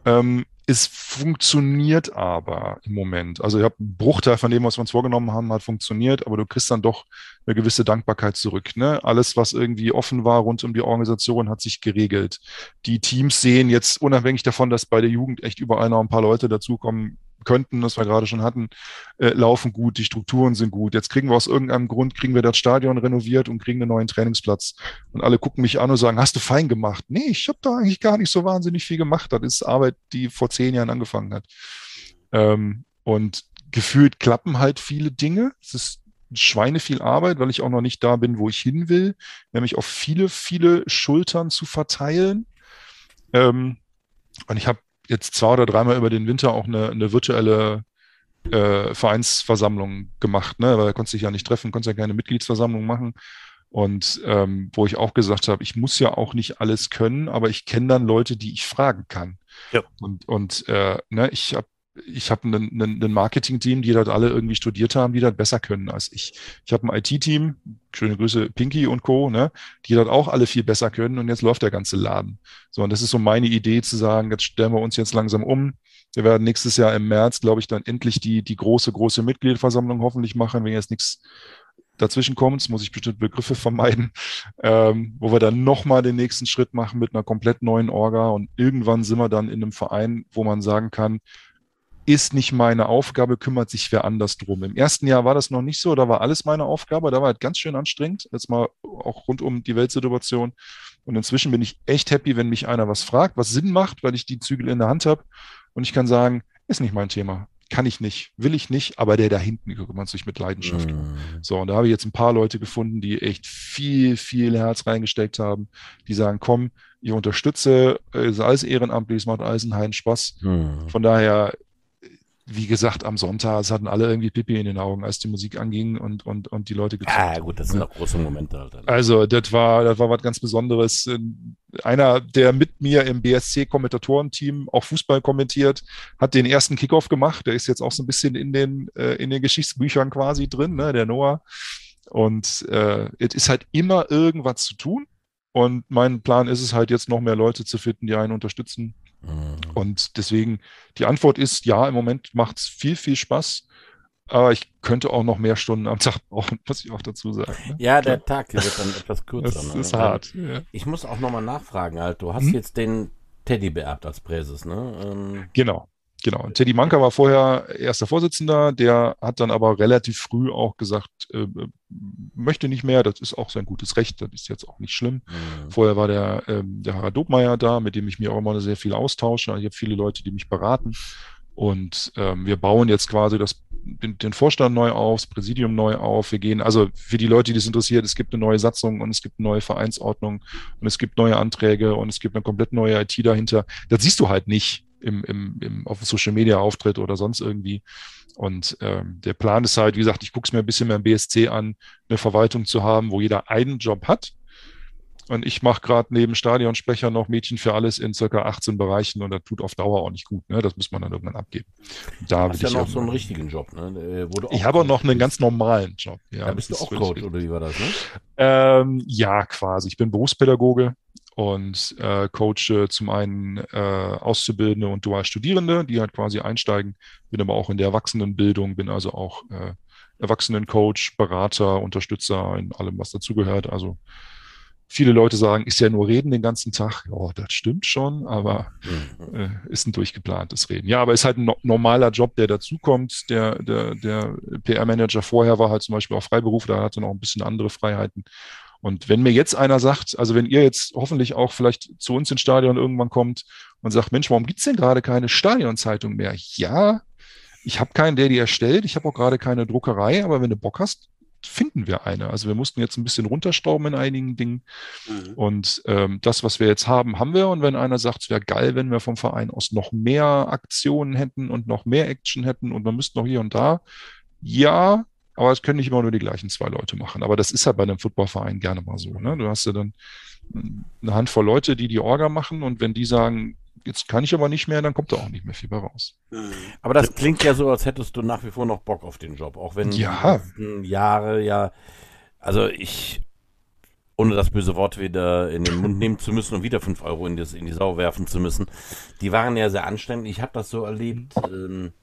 Ähm, es funktioniert aber im Moment. Also ich habe einen Bruchteil von dem, was wir uns vorgenommen haben, hat funktioniert, aber du kriegst dann doch eine gewisse Dankbarkeit zurück. Ne? Alles, was irgendwie offen war rund um die Organisation, hat sich geregelt. Die Teams sehen jetzt unabhängig davon, dass bei der Jugend echt überall noch ein paar Leute dazukommen, könnten, das wir gerade schon hatten, äh, laufen gut, die Strukturen sind gut. Jetzt kriegen wir aus irgendeinem Grund, kriegen wir das Stadion renoviert und kriegen einen neuen Trainingsplatz. Und alle gucken mich an und sagen, hast du fein gemacht? Nee, ich habe da eigentlich gar nicht so wahnsinnig viel gemacht. Das ist Arbeit, die vor zehn Jahren angefangen hat. Ähm, und gefühlt klappen halt viele Dinge. Es ist Schweine viel Arbeit, weil ich auch noch nicht da bin, wo ich hin will, nämlich auf viele, viele Schultern zu verteilen. Ähm, und ich habe jetzt zwei oder dreimal über den Winter auch eine, eine virtuelle äh, Vereinsversammlung gemacht, ne? weil er konnte sich ja nicht treffen, konnte ja keine Mitgliedsversammlung machen. Und ähm, wo ich auch gesagt habe, ich muss ja auch nicht alles können, aber ich kenne dann Leute, die ich fragen kann. Ja. Und, und äh, ne, ich habe ich habe ein, Marketing-Team, die dort alle irgendwie studiert haben, die das besser können als ich. Ich habe ein IT-Team, schöne Grüße, Pinky und Co., ne, die dort auch alle viel besser können und jetzt läuft der ganze Laden. So, und das ist so meine Idee zu sagen, jetzt stellen wir uns jetzt langsam um. Wir werden nächstes Jahr im März, glaube ich, dann endlich die, die große, große Mitgliederversammlung hoffentlich machen, wenn jetzt nichts dazwischen kommt, muss ich bestimmte Begriffe vermeiden, ähm, wo wir dann nochmal den nächsten Schritt machen mit einer komplett neuen Orga und irgendwann sind wir dann in einem Verein, wo man sagen kann, ist nicht meine Aufgabe, kümmert sich wer anders drum. Im ersten Jahr war das noch nicht so, da war alles meine Aufgabe, da war halt ganz schön anstrengend, jetzt mal auch rund um die Weltsituation. Und inzwischen bin ich echt happy, wenn mich einer was fragt, was Sinn macht, weil ich die Zügel in der Hand habe und ich kann sagen, ist nicht mein Thema. Kann ich nicht, will ich nicht, aber der da hinten kümmert sich mit Leidenschaft mm. So, und da habe ich jetzt ein paar Leute gefunden, die echt viel, viel Herz reingesteckt haben, die sagen, komm, ich unterstütze, ist alles ehrenamtlich, es macht alles einen heilen Spaß. Mm. Von daher, wie gesagt, am Sonntag, es hatten alle irgendwie Pipi in den Augen, als die Musik anging und, und, und die Leute gezockt Ja, gut, das sind auch große Momente halt. Dann. Also, das war, das war was ganz Besonderes. Einer, der mit mir im BSC-Kommentatorenteam auch Fußball kommentiert, hat den ersten Kickoff gemacht. Der ist jetzt auch so ein bisschen in den, äh, in den Geschichtsbüchern quasi drin, ne, der Noah. Und äh, es ist halt immer irgendwas zu tun. Und mein Plan ist es halt jetzt noch mehr Leute zu finden, die einen unterstützen Mhm. Und deswegen, die Antwort ist ja, im Moment macht es viel, viel Spaß. Aber ich könnte auch noch mehr Stunden am Tag brauchen, muss ich auch dazu sagen. Ne? Ja, der Tag wird dann etwas kürzer. Das ne? ist hart. Ja. Ich muss auch nochmal nachfragen, halt. Du hast hm? jetzt den Teddy beerbt als Präses, ne? Ähm, genau. Genau. Teddy Manka war vorher erster Vorsitzender, der hat dann aber relativ früh auch gesagt, äh, möchte nicht mehr, das ist auch sein gutes Recht, das ist jetzt auch nicht schlimm. Mhm. Vorher war der, ähm, der Harald Dobmeier da, mit dem ich mir auch immer sehr viel austausche. Ich habe viele Leute, die mich beraten. Und ähm, wir bauen jetzt quasi das, den, den Vorstand neu auf, das Präsidium neu auf. Wir gehen, also für die Leute, die es interessiert, es gibt eine neue Satzung und es gibt eine neue Vereinsordnung und es gibt neue Anträge und es gibt eine komplett neue IT dahinter. Das siehst du halt nicht im, im, im, auf Social Media Auftritt oder sonst irgendwie. Und ähm, der Plan ist halt, wie gesagt, ich gucke es mir ein bisschen mehr im BSC an, eine Verwaltung zu haben, wo jeder einen Job hat. Und ich mache gerade neben Stadionsprecher noch Mädchen für alles in circa 18 Bereichen und das tut auf Dauer auch nicht gut. Ne? Das muss man dann irgendwann abgeben. Da du hast ja noch so einen richtigen Job. Ne? ich habe auch noch einen ganz normalen Job. Ja, da bist du auch Coach oder wie war das? Ne? Ähm, ja, quasi. Ich bin Berufspädagoge und äh, coache zum einen äh, Auszubildende und Dualstudierende, die halt quasi einsteigen, bin aber auch in der Erwachsenenbildung, bin also auch äh, Erwachsenencoach, Berater, Unterstützer in allem, was dazugehört. Also viele Leute sagen, ist ja nur Reden den ganzen Tag. Ja, das stimmt schon, aber mhm. äh, ist ein durchgeplantes Reden. Ja, aber ist halt ein no normaler Job, der dazukommt. Der, der, der PR-Manager vorher war halt zum Beispiel auch Freiberufler, hatte noch ein bisschen andere Freiheiten. Und wenn mir jetzt einer sagt, also wenn ihr jetzt hoffentlich auch vielleicht zu uns ins Stadion irgendwann kommt und sagt, Mensch, warum gibt's denn gerade keine Stadionzeitung mehr? Ja, ich habe keinen, der die erstellt. Ich habe auch gerade keine Druckerei, aber wenn du Bock hast, finden wir eine. Also wir mussten jetzt ein bisschen runterstauben in einigen Dingen. Mhm. Und ähm, das, was wir jetzt haben, haben wir. Und wenn einer sagt, es wäre geil, wenn wir vom Verein aus noch mehr Aktionen hätten und noch mehr Action hätten und wir müssten noch hier und da, ja, aber es können nicht immer nur die gleichen zwei Leute machen. Aber das ist ja bei einem Footballverein gerne mal so. Ne? Du hast ja dann eine Handvoll Leute, die die Orga machen und wenn die sagen, jetzt kann ich aber nicht mehr, dann kommt da auch nicht mehr viel bei raus. Mhm. Aber das klingt ja so, als hättest du nach wie vor noch Bock auf den Job, auch wenn ja. die Jahre ja, also ich ohne das böse Wort wieder in den Mund nehmen zu müssen und wieder 5 Euro in, das, in die Sau werfen zu müssen, die waren ja sehr anstrengend. Ich habe das so erlebt. Ähm,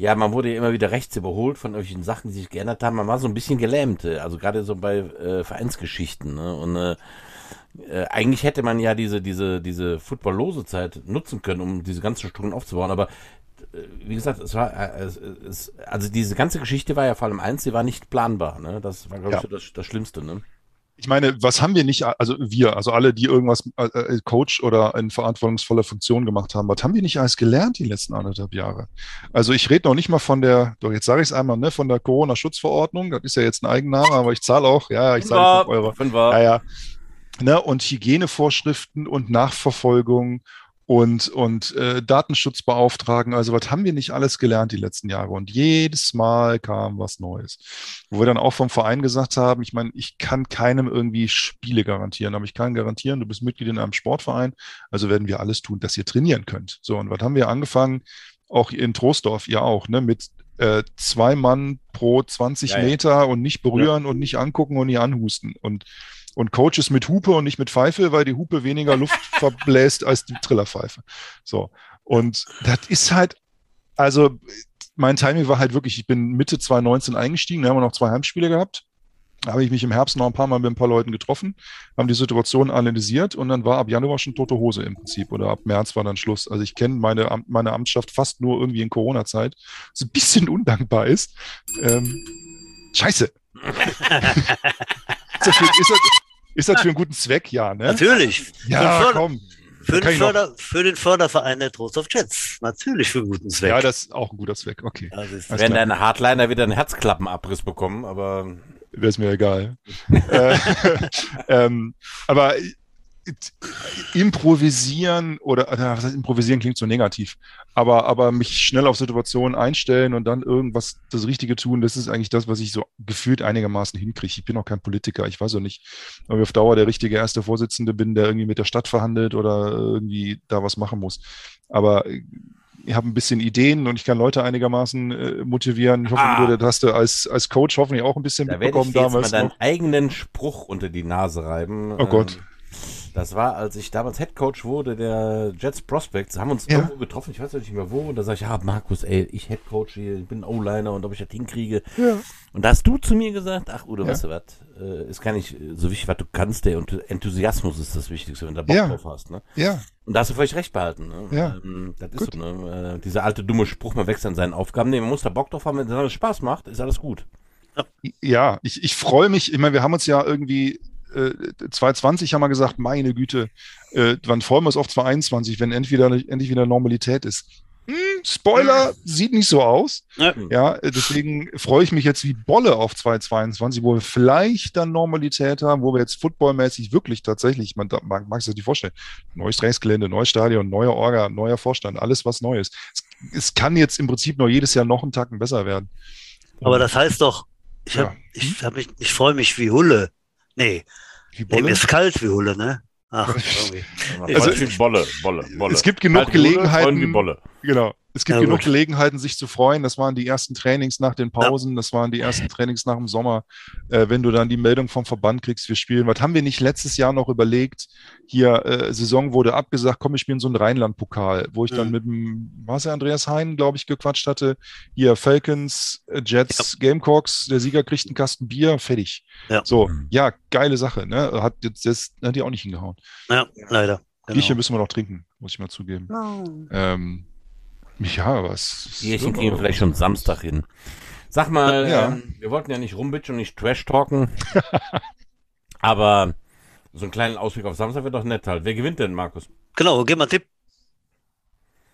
ja, man wurde ja immer wieder rechts überholt von irgendwelchen Sachen, die sich geändert haben. Man war so ein bisschen gelähmt, äh, also gerade so bei äh, Vereinsgeschichten. Ne? Und äh, äh, eigentlich hätte man ja diese, diese, diese footballlose Zeit nutzen können, um diese ganzen Strukturen aufzubauen, aber äh, wie gesagt, es war, äh, es, es, also diese ganze Geschichte war ja vor allem eins, sie war nicht planbar, ne? Das war, glaube ja. ich, das, das Schlimmste, ne? Ich meine, was haben wir nicht, also wir, also alle, die irgendwas äh, Coach oder in verantwortungsvoller Funktion gemacht haben, was haben wir nicht alles gelernt die letzten anderthalb Jahre? Also ich rede noch nicht mal von der, doch jetzt sage ich es einmal, ne, von der Corona-Schutzverordnung, das ist ja jetzt ein Eigenname, aber ich zahle auch, ja, ich zahle 5 Euro. Fünfer. Ja, ja ne, und Hygienevorschriften und Nachverfolgung und, und äh, Datenschutzbeauftragen. Also was haben wir nicht alles gelernt die letzten Jahre? Und jedes Mal kam was Neues. Wo wir dann auch vom Verein gesagt haben, ich meine, ich kann keinem irgendwie Spiele garantieren, aber ich kann garantieren, du bist Mitglied in einem Sportverein, also werden wir alles tun, dass ihr trainieren könnt. So, und was haben wir angefangen? Auch in Troisdorf, ihr auch, ne, mit äh, zwei Mann pro 20 ja, ja. Meter und nicht berühren ja. und nicht angucken und nicht anhusten. Und und Coaches mit Hupe und nicht mit Pfeife, weil die Hupe weniger Luft verbläst als die Trillerpfeife. So. Und das ist halt, also mein Timing war halt wirklich, ich bin Mitte 2019 eingestiegen, da haben wir noch zwei Heimspiele gehabt. Da habe ich mich im Herbst noch ein paar Mal mit ein paar Leuten getroffen, haben die Situation analysiert und dann war ab Januar schon tote Hose im Prinzip oder ab März war dann Schluss. Also ich kenne meine, meine Amtsschaft fast nur irgendwie in Corona-Zeit, was ein bisschen undankbar ist. Ähm, scheiße. ist, das ist, das, ist das für einen guten Zweck? Ja, ne? Natürlich. Ja, für komm. Für den, Förder, für den, Förderverein der Trost of Jets. Natürlich für einen guten Zweck. Ja, das ist auch ein guter Zweck. Okay. Also Wenn deine Hardliner wieder einen Herzklappenabriss bekommen, aber. Wäre es mir egal. äh, ähm, aber improvisieren oder was heißt improvisieren klingt so negativ, aber, aber mich schnell auf Situationen einstellen und dann irgendwas das Richtige tun, das ist eigentlich das, was ich so gefühlt einigermaßen hinkriege. Ich bin auch kein Politiker, ich weiß auch nicht, ob ich auf Dauer der richtige erste Vorsitzende bin, der irgendwie mit der Stadt verhandelt oder irgendwie da was machen muss. Aber ich habe ein bisschen Ideen und ich kann Leute einigermaßen äh, motivieren. Ich hoffe, ah. du, das hast du als, als Coach hoffentlich auch ein bisschen da mitbekommen ich damals. Mal deinen eigenen Spruch unter die Nase reiben. Oh Gott. Ähm, das war, als ich damals Head Coach wurde der Jets Prospects, haben uns ja. irgendwo getroffen, ich weiß nicht mehr wo, und da sage ich, ja, Markus, ey, ich Head Coach hier, ich bin O-Liner und ob ich das hinkriege. Ja. Und da hast du zu mir gesagt, ach Udo, ja. weißt du was, äh, ist gar nicht so wichtig, was du kannst, der Enthusiasmus ist das Wichtigste, wenn du Bock ja. drauf hast. Ne? Ja. Und da hast du völlig recht behalten. Ne? Ja. Ähm, das ist so, ne? Äh, dieser alte dumme Spruch, man wächst an seinen Aufgaben. Nee, man muss da Bock drauf haben, wenn es Spaß macht, ist alles gut. Ja, ich, ich freue mich, ich meine, wir haben uns ja irgendwie äh, 2020 haben wir gesagt, meine Güte, äh, wann freuen wir uns auf 2021, wenn endlich wieder, endlich wieder Normalität ist. Hm, Spoiler, sieht nicht so aus. Ja. ja. deswegen freue ich mich jetzt wie Bolle auf 2022, wo wir vielleicht dann Normalität haben, wo wir jetzt footballmäßig wirklich tatsächlich, man mag, mag sich das nicht vorstellen, neues Trainingsgelände, neues Stadion, neuer Orga, neuer Vorstand, alles was Neues. Es, es, kann jetzt im Prinzip nur jedes Jahr noch einen Tacken besser werden. Aber das heißt doch, ich, hab, ja. ich, hab mich, ich freue mich wie Hulle. Nee. Wie Bolle? Nee, ist kalt wie Hulle, ne? Ach, irgendwie. Also, Bolle, Bolle, Bolle. Es gibt genug Gelegenheiten. Genau. Es gibt ja, genug gut. Gelegenheiten, sich zu freuen. Das waren die ersten Trainings nach den Pausen, ja. das waren die ersten Trainings nach dem Sommer. Äh, wenn du dann die Meldung vom Verband kriegst, wir spielen. Was haben wir nicht letztes Jahr noch überlegt? Hier, äh, Saison wurde abgesagt, komm, wir spielen so einen Rheinland-Pokal, wo ich mhm. dann mit dem, was er Andreas Hein, glaube ich, gequatscht hatte. Hier, Falcons, äh, Jets, ja. Gamecocks, der Sieger kriegt einen Kasten Bier, fertig. Ja. So, mhm. ja, geile Sache, ne? Hat jetzt, das hat die auch nicht hingehauen. Ja, leider. Genau. Bierchen müssen wir noch trinken, muss ich mal zugeben. Oh. Ähm, ja, was. Bierchen kriegen wir vielleicht schon Samstag hin. Sag mal, ja. ähm, wir wollten ja nicht rumbitchen und nicht trash talken. aber so einen kleinen Ausblick auf Samstag wird doch nett halt. Wer gewinnt denn, Markus? Genau, gib mal einen Tipp.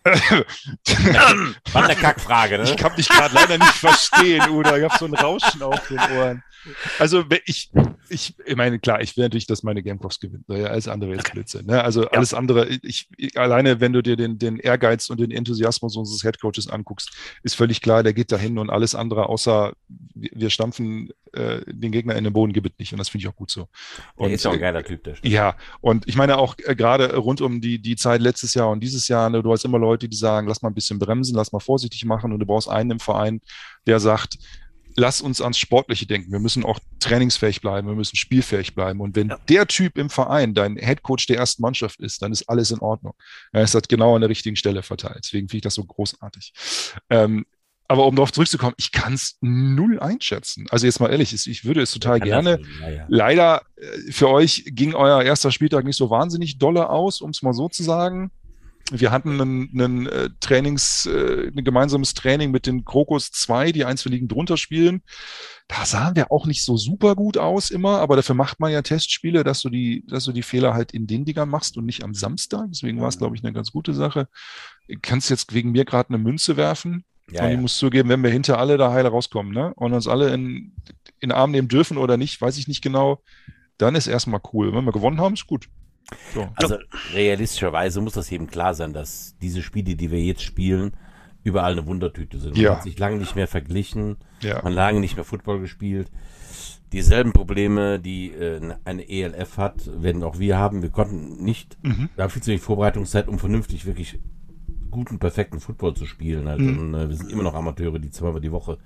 War eine Kackfrage, ne? Ich kann dich gerade leider nicht verstehen, oder? Ich habe so ein Rauschen auf den Ohren. Also ich, ich, ich meine, klar, ich will natürlich, dass meine Gamecocks gewinnen. Ja, alles andere jetzt Blitze. Ne? Also ja. alles andere, ich, ich, alleine, wenn du dir den, den Ehrgeiz und den Enthusiasmus unseres Headcoaches anguckst, ist völlig klar, der geht dahin und alles andere außer wir stampfen äh, den Gegner in den Boden gibt nicht. Und das finde ich auch gut so. Und, ist auch ein geiler Typ, der stimmt. Ja, und ich meine auch äh, gerade rund um die, die Zeit letztes Jahr und dieses Jahr, ne, du hast immer Leute, die sagen, lass mal ein bisschen bremsen, lass mal vorsichtig machen und du brauchst einen im Verein, der sagt, lass uns ans Sportliche denken. Wir müssen auch trainingsfähig bleiben, wir müssen spielfähig bleiben. Und wenn ja. der Typ im Verein dein Headcoach der ersten Mannschaft ist, dann ist alles in Ordnung. Er ist halt genau an der richtigen Stelle verteilt. Deswegen finde ich das so großartig. Ähm, aber um darauf zurückzukommen, ich kann es null einschätzen. Also jetzt mal ehrlich, ich würde es total gerne. Ja, ja. Leider äh, für euch ging euer erster Spieltag nicht so wahnsinnig dolle aus, um es mal so zu sagen. Wir hatten ein, äh, Trainings, äh, ein gemeinsames Training mit den Krokus 2, die eins liegen drunter spielen. Da sahen wir auch nicht so super gut aus immer, aber dafür macht man ja Testspiele, dass du die, dass du die Fehler halt in den Digger machst und nicht am Samstag. Deswegen war es, glaube ich, eine ganz gute Sache. Kannst jetzt wegen mir gerade eine Münze werfen. Ja, und ich ja. muss zugeben, wenn wir hinter alle da heil rauskommen, ne? Und uns alle in, in Arm nehmen dürfen oder nicht, weiß ich nicht genau, dann ist erstmal cool. Wenn wir gewonnen haben, ist gut. So. Also realistischerweise muss das jedem klar sein, dass diese Spiele, die wir jetzt spielen, überall eine Wundertüte sind. Man ja. hat sich lange nicht mehr verglichen, ja. man lange nicht mehr Football gespielt. Dieselben Probleme, die äh, eine ELF hat, werden auch wir haben. Wir konnten nicht, mhm. wir haben viel zu wenig Vorbereitungszeit, um vernünftig wirklich guten, perfekten Football zu spielen. Halt. Mhm. Und, äh, wir sind immer noch Amateure, die zweimal die Woche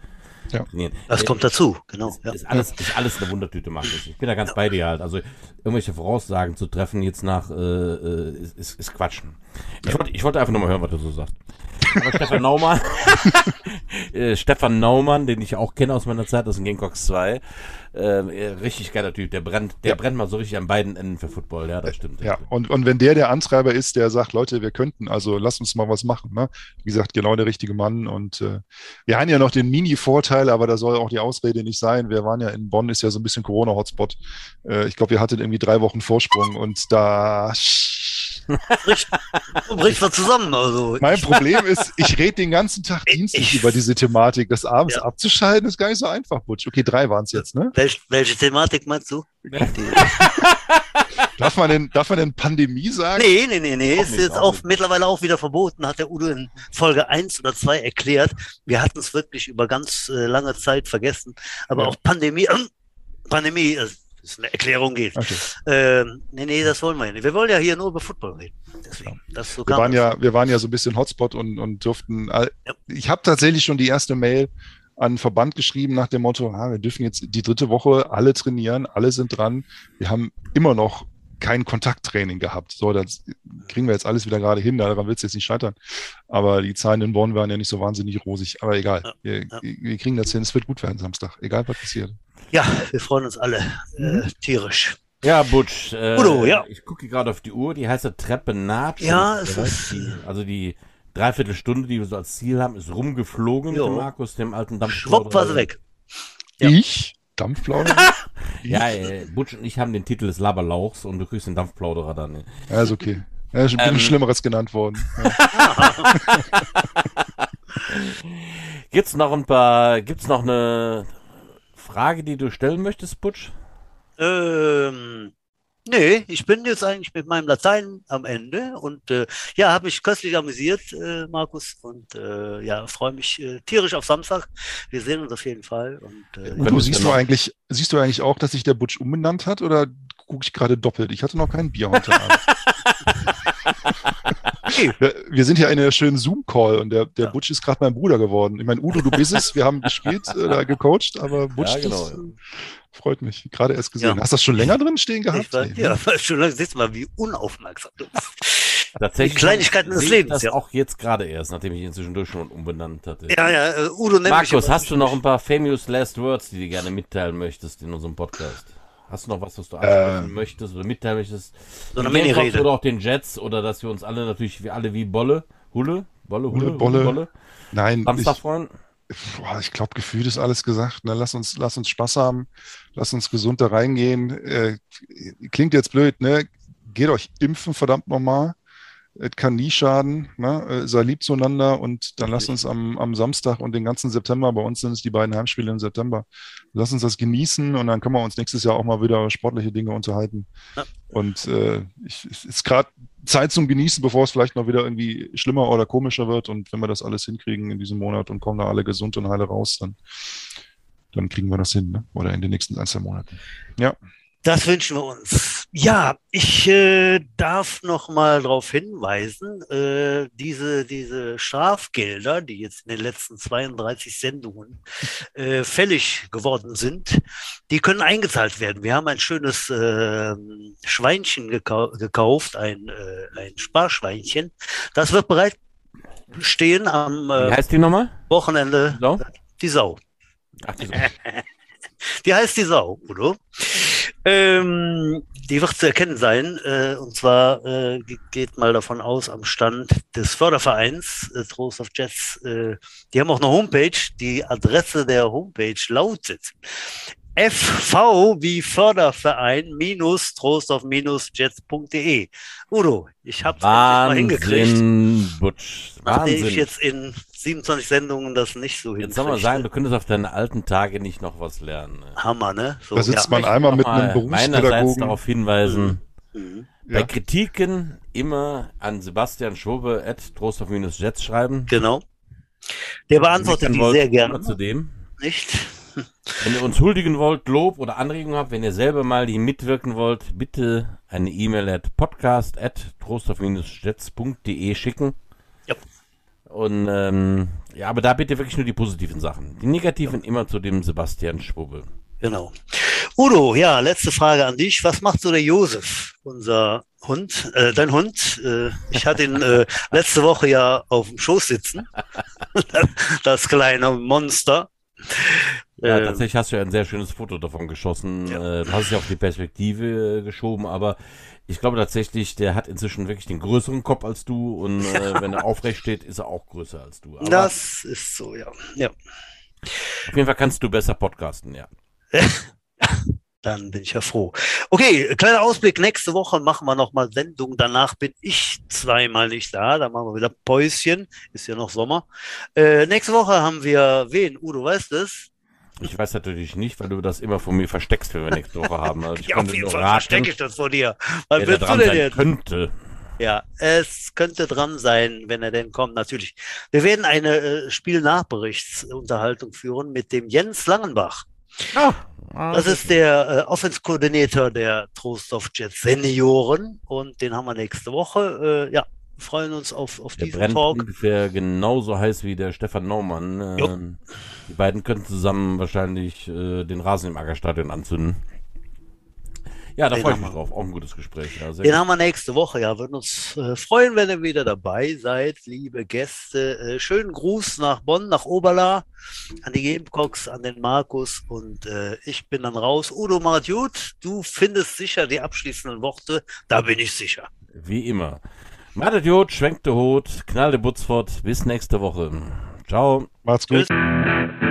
ja. Das kommt dazu, genau. Ist, ja. ist, alles, ist alles eine Wundertüte, macht Ich bin da ganz ja. bei dir halt. Also irgendwelche Voraussagen zu treffen jetzt nach äh, äh ist, ist, ist Quatschen. Ich, wollte, ich wollte einfach nur mal hören, was du so sagst. Aber Stefan Naumann, äh, Stefan Naumann, den ich auch kenne aus meiner Zeit aus den Gamecocks 2, äh, richtig geiler Typ, der brennt, der ja. brennt mal so richtig an beiden Enden für Football, ja, das stimmt. Ja, und, und wenn der der Antreiber ist, der sagt, Leute, wir könnten, also lass uns mal was machen, ne? Wie gesagt, genau der richtige Mann und äh, wir haben ja noch den Mini-Vorteil, aber da soll auch die Ausrede nicht sein. Wir waren ja in Bonn, ist ja so ein bisschen Corona-Hotspot. Äh, ich glaube, wir hatten irgendwie drei Wochen Vorsprung und da bricht, bricht man zusammen. Also. Mein Problem ist, ich rede den ganzen Tag dienstlich über diese Thematik. Das abends ja. abzuschalten ist gar nicht so einfach, Butch. Okay, drei waren es jetzt, ne? Welch, welche Thematik meinst du? darf, man denn, darf man denn Pandemie sagen? Nee, nee, nee, nee. Ist jetzt auch mittlerweile auch wieder verboten, hat der Udo in Folge 1 oder 2 erklärt. Wir hatten es wirklich über ganz äh, lange Zeit vergessen. Aber ja. auch Pandemie, äh, Pandemie, äh, es eine Erklärung geht. Okay. Ähm, nee, nee, das wollen wir nicht. Wir wollen ja hier nur über Football reden. Deswegen, das so wir, waren ja, wir waren ja so ein bisschen Hotspot und, und durften. Ja. Ich habe tatsächlich schon die erste Mail an Verband geschrieben nach dem Motto, ah, wir dürfen jetzt die dritte Woche alle trainieren, alle sind dran. Wir haben immer noch kein Kontakttraining gehabt. So, das kriegen wir jetzt alles wieder gerade hin, daran wird es jetzt nicht scheitern. Aber die Zahlen in Bonn waren ja nicht so wahnsinnig rosig. Aber egal, ja, wir, ja. wir, kriegen das hin, es wird gut werden Samstag, egal was passiert. Ja, wir freuen uns alle äh, tierisch. Ja, Butch. Äh, Udo, ja. Ich gucke gerade auf die Uhr, die heißt Treppe naht. Ja, es ist. Die, also die Dreiviertelstunde, die wir so als Ziel haben, ist rumgeflogen jo. mit dem Markus, dem alten Dampfplauderer. Schwupp war sie weg. Ja. Ich? Dampfplauderer? ja, äh, Butch und ich haben den Titel des Laberlauchs und du kriegst den Dampfplauderer dann. Ja, ist okay. Ja, ich bin ähm, Schlimmeres genannt worden. Ja. gibt's noch ein paar, gibt's noch eine Frage, die du stellen möchtest, Butch? Ähm, Nee, ich bin jetzt eigentlich mit meinem Latein am Ende und äh, ja, habe mich köstlich amüsiert, äh, Markus, und äh, ja, freue mich äh, tierisch auf Samstag. Wir sehen uns auf jeden Fall. Und, äh, und du siehst du eigentlich, siehst du eigentlich auch, dass sich der Butch umbenannt hat oder gucke ich gerade doppelt? Ich hatte noch kein Bier heute Abend. wir, sind hier in einer schönen Zoom-Call und der, der ja. Butch ist gerade mein Bruder geworden. Ich meine, Udo, du bist es, wir haben gespielt, äh, gecoacht, aber Butch, ja, genau. das, Freut mich. Gerade erst gesehen. Ja. Hast du das schon länger drin stehen gehabt? War, ja, schon lange. Siehst du mal, wie unaufmerksam du bist. Tatsächlich. Die Kleinigkeiten des Lebens. Das ja. auch jetzt gerade erst, nachdem ich ihn zwischendurch schon umbenannt hatte. Ja, ja, uh, Udo nennt Markus, hast du noch ein paar famous last words, die du gerne mitteilen möchtest in unserem Podcast? Hast du noch was, was du ansprechen äh, möchtest oder mitteilen möchtest? So eine Mini-Rede. Oder auch den Jets oder dass wir uns alle natürlich, wie alle wie Bolle, Hulle, Bolle, Hulle, Hulle Bolle. Bolle. Nein. Samstagfreund? ich glaube, gefühlt ist alles gesagt. Ne? Lass uns, lass uns Spaß haben, lass uns gesund da reingehen. Äh, klingt jetzt blöd, ne? Geht euch impfen, verdammt nochmal. Es kann nie schaden. Ne? Äh, sei lieb zueinander und dann lass uns am, am Samstag und den ganzen September, bei uns sind es die beiden Heimspiele im September, lass uns das genießen und dann können wir uns nächstes Jahr auch mal wieder sportliche Dinge unterhalten. Ja. Und äh, ich, es ist gerade Zeit zum Genießen, bevor es vielleicht noch wieder irgendwie schlimmer oder komischer wird. Und wenn wir das alles hinkriegen in diesem Monat und kommen da alle gesund und heile raus, dann, dann kriegen wir das hin, ne? Oder in den nächsten ein, zwei Monaten. Ja. Das wünschen wir uns. Ja, ich äh, darf noch mal darauf hinweisen, äh, diese, diese Strafgelder, die jetzt in den letzten 32 Sendungen äh, fällig geworden sind, die können eingezahlt werden. Wir haben ein schönes äh, Schweinchen gekau gekauft, ein, äh, ein Sparschweinchen. Das wird bereit stehen am äh, Wie heißt die nochmal? Wochenende. Sau? Die Sau. Ach, die Sau. die heißt die Sau, Udo. Ähm, die wird zu erkennen sein. Äh, und zwar äh, geht mal davon aus, am Stand des Fördervereins äh, Trost of Jets, äh, die haben auch eine Homepage. Die Adresse der Homepage lautet FV wie Förderverein minus Trostorf minus Jets.de. Udo, ich habe es mal hingekriegt. Butch. Nachdem ich jetzt in 27 Sendungen das nicht so Jetzt soll man sagen, du könntest auf deine alten Tage nicht noch was lernen. Ne? Hammer, ne? So, da sitzt ja. man einmal mit einem Berufspädagogen. Meinerseits darauf hinweisen, mhm. mhm. bei ja. Kritiken immer an Sebastian Schobe at Trostorf-Jets schreiben. Genau. Der beantwortet die sehr gerne. Zudem. Nicht? Wenn ihr uns huldigen wollt, Lob oder Anregungen habt, wenn ihr selber mal hier mitwirken wollt, bitte eine E-Mail at podcast at trostorf-jets.de schicken. Und ähm, ja, aber da bitte wirklich nur die positiven Sachen. Die negativen immer zu dem Sebastian Schwubbel. Genau. Udo, ja, letzte Frage an dich. Was macht so der Josef, unser Hund, äh, dein Hund? Äh, ich hatte ihn äh, letzte Woche ja auf dem Schoß sitzen. das kleine Monster. Ja, ähm, tatsächlich hast du ja ein sehr schönes Foto davon geschossen. Ja. Äh, du hast es ja auf die Perspektive geschoben, aber ich glaube tatsächlich, der hat inzwischen wirklich den größeren Kopf als du und äh, wenn er aufrecht steht, ist er auch größer als du. Aber das ist so, ja. ja. Auf jeden Fall kannst du besser podcasten, ja. Dann bin ich ja froh. Okay, kleiner Ausblick. Nächste Woche machen wir nochmal Sendung. Danach bin ich zweimal nicht da. Da machen wir wieder Päuschen. Ist ja noch Sommer. Äh, nächste Woche haben wir wen? Udo, weißt du es? Ich weiß natürlich nicht, weil du das immer von mir versteckst, wenn wir nächste Woche haben. Also ja, auf jeden Fall raten, verstecke ich das vor dir. Was willst du denn jetzt? Könnte. Ja, es könnte dran sein, wenn er denn kommt, natürlich. Wir werden eine äh, Spielnachberichtsunterhaltung führen mit dem Jens Langenbach. Ah, ah, das ist der äh, Offense-Koordinator der Trostorf Jets Senioren und den haben wir nächste Woche. Äh, ja, freuen uns auf, auf der diesen brennt Talk. ungefähr genauso heiß wie der Stefan Naumann. Ähm, die beiden könnten zusammen wahrscheinlich äh, den Rasen im Ackerstadion anzünden. Ja, da freue ich mich drauf. Auch ein gutes Gespräch. Ja, den gut. haben wir nächste Woche. Ja, würden uns äh, freuen, wenn ihr wieder dabei seid, liebe Gäste. Äh, schönen Gruß nach Bonn, nach Oberla, an die Gamecocks, an den Markus und äh, ich bin dann raus. Udo Martjut, du findest sicher die abschließenden Worte. Da bin ich sicher. Wie immer. Madet Jod, schwenkt der Hut, knallt der Butzfort. Bis nächste Woche. Ciao. Macht's gut. Tschüss.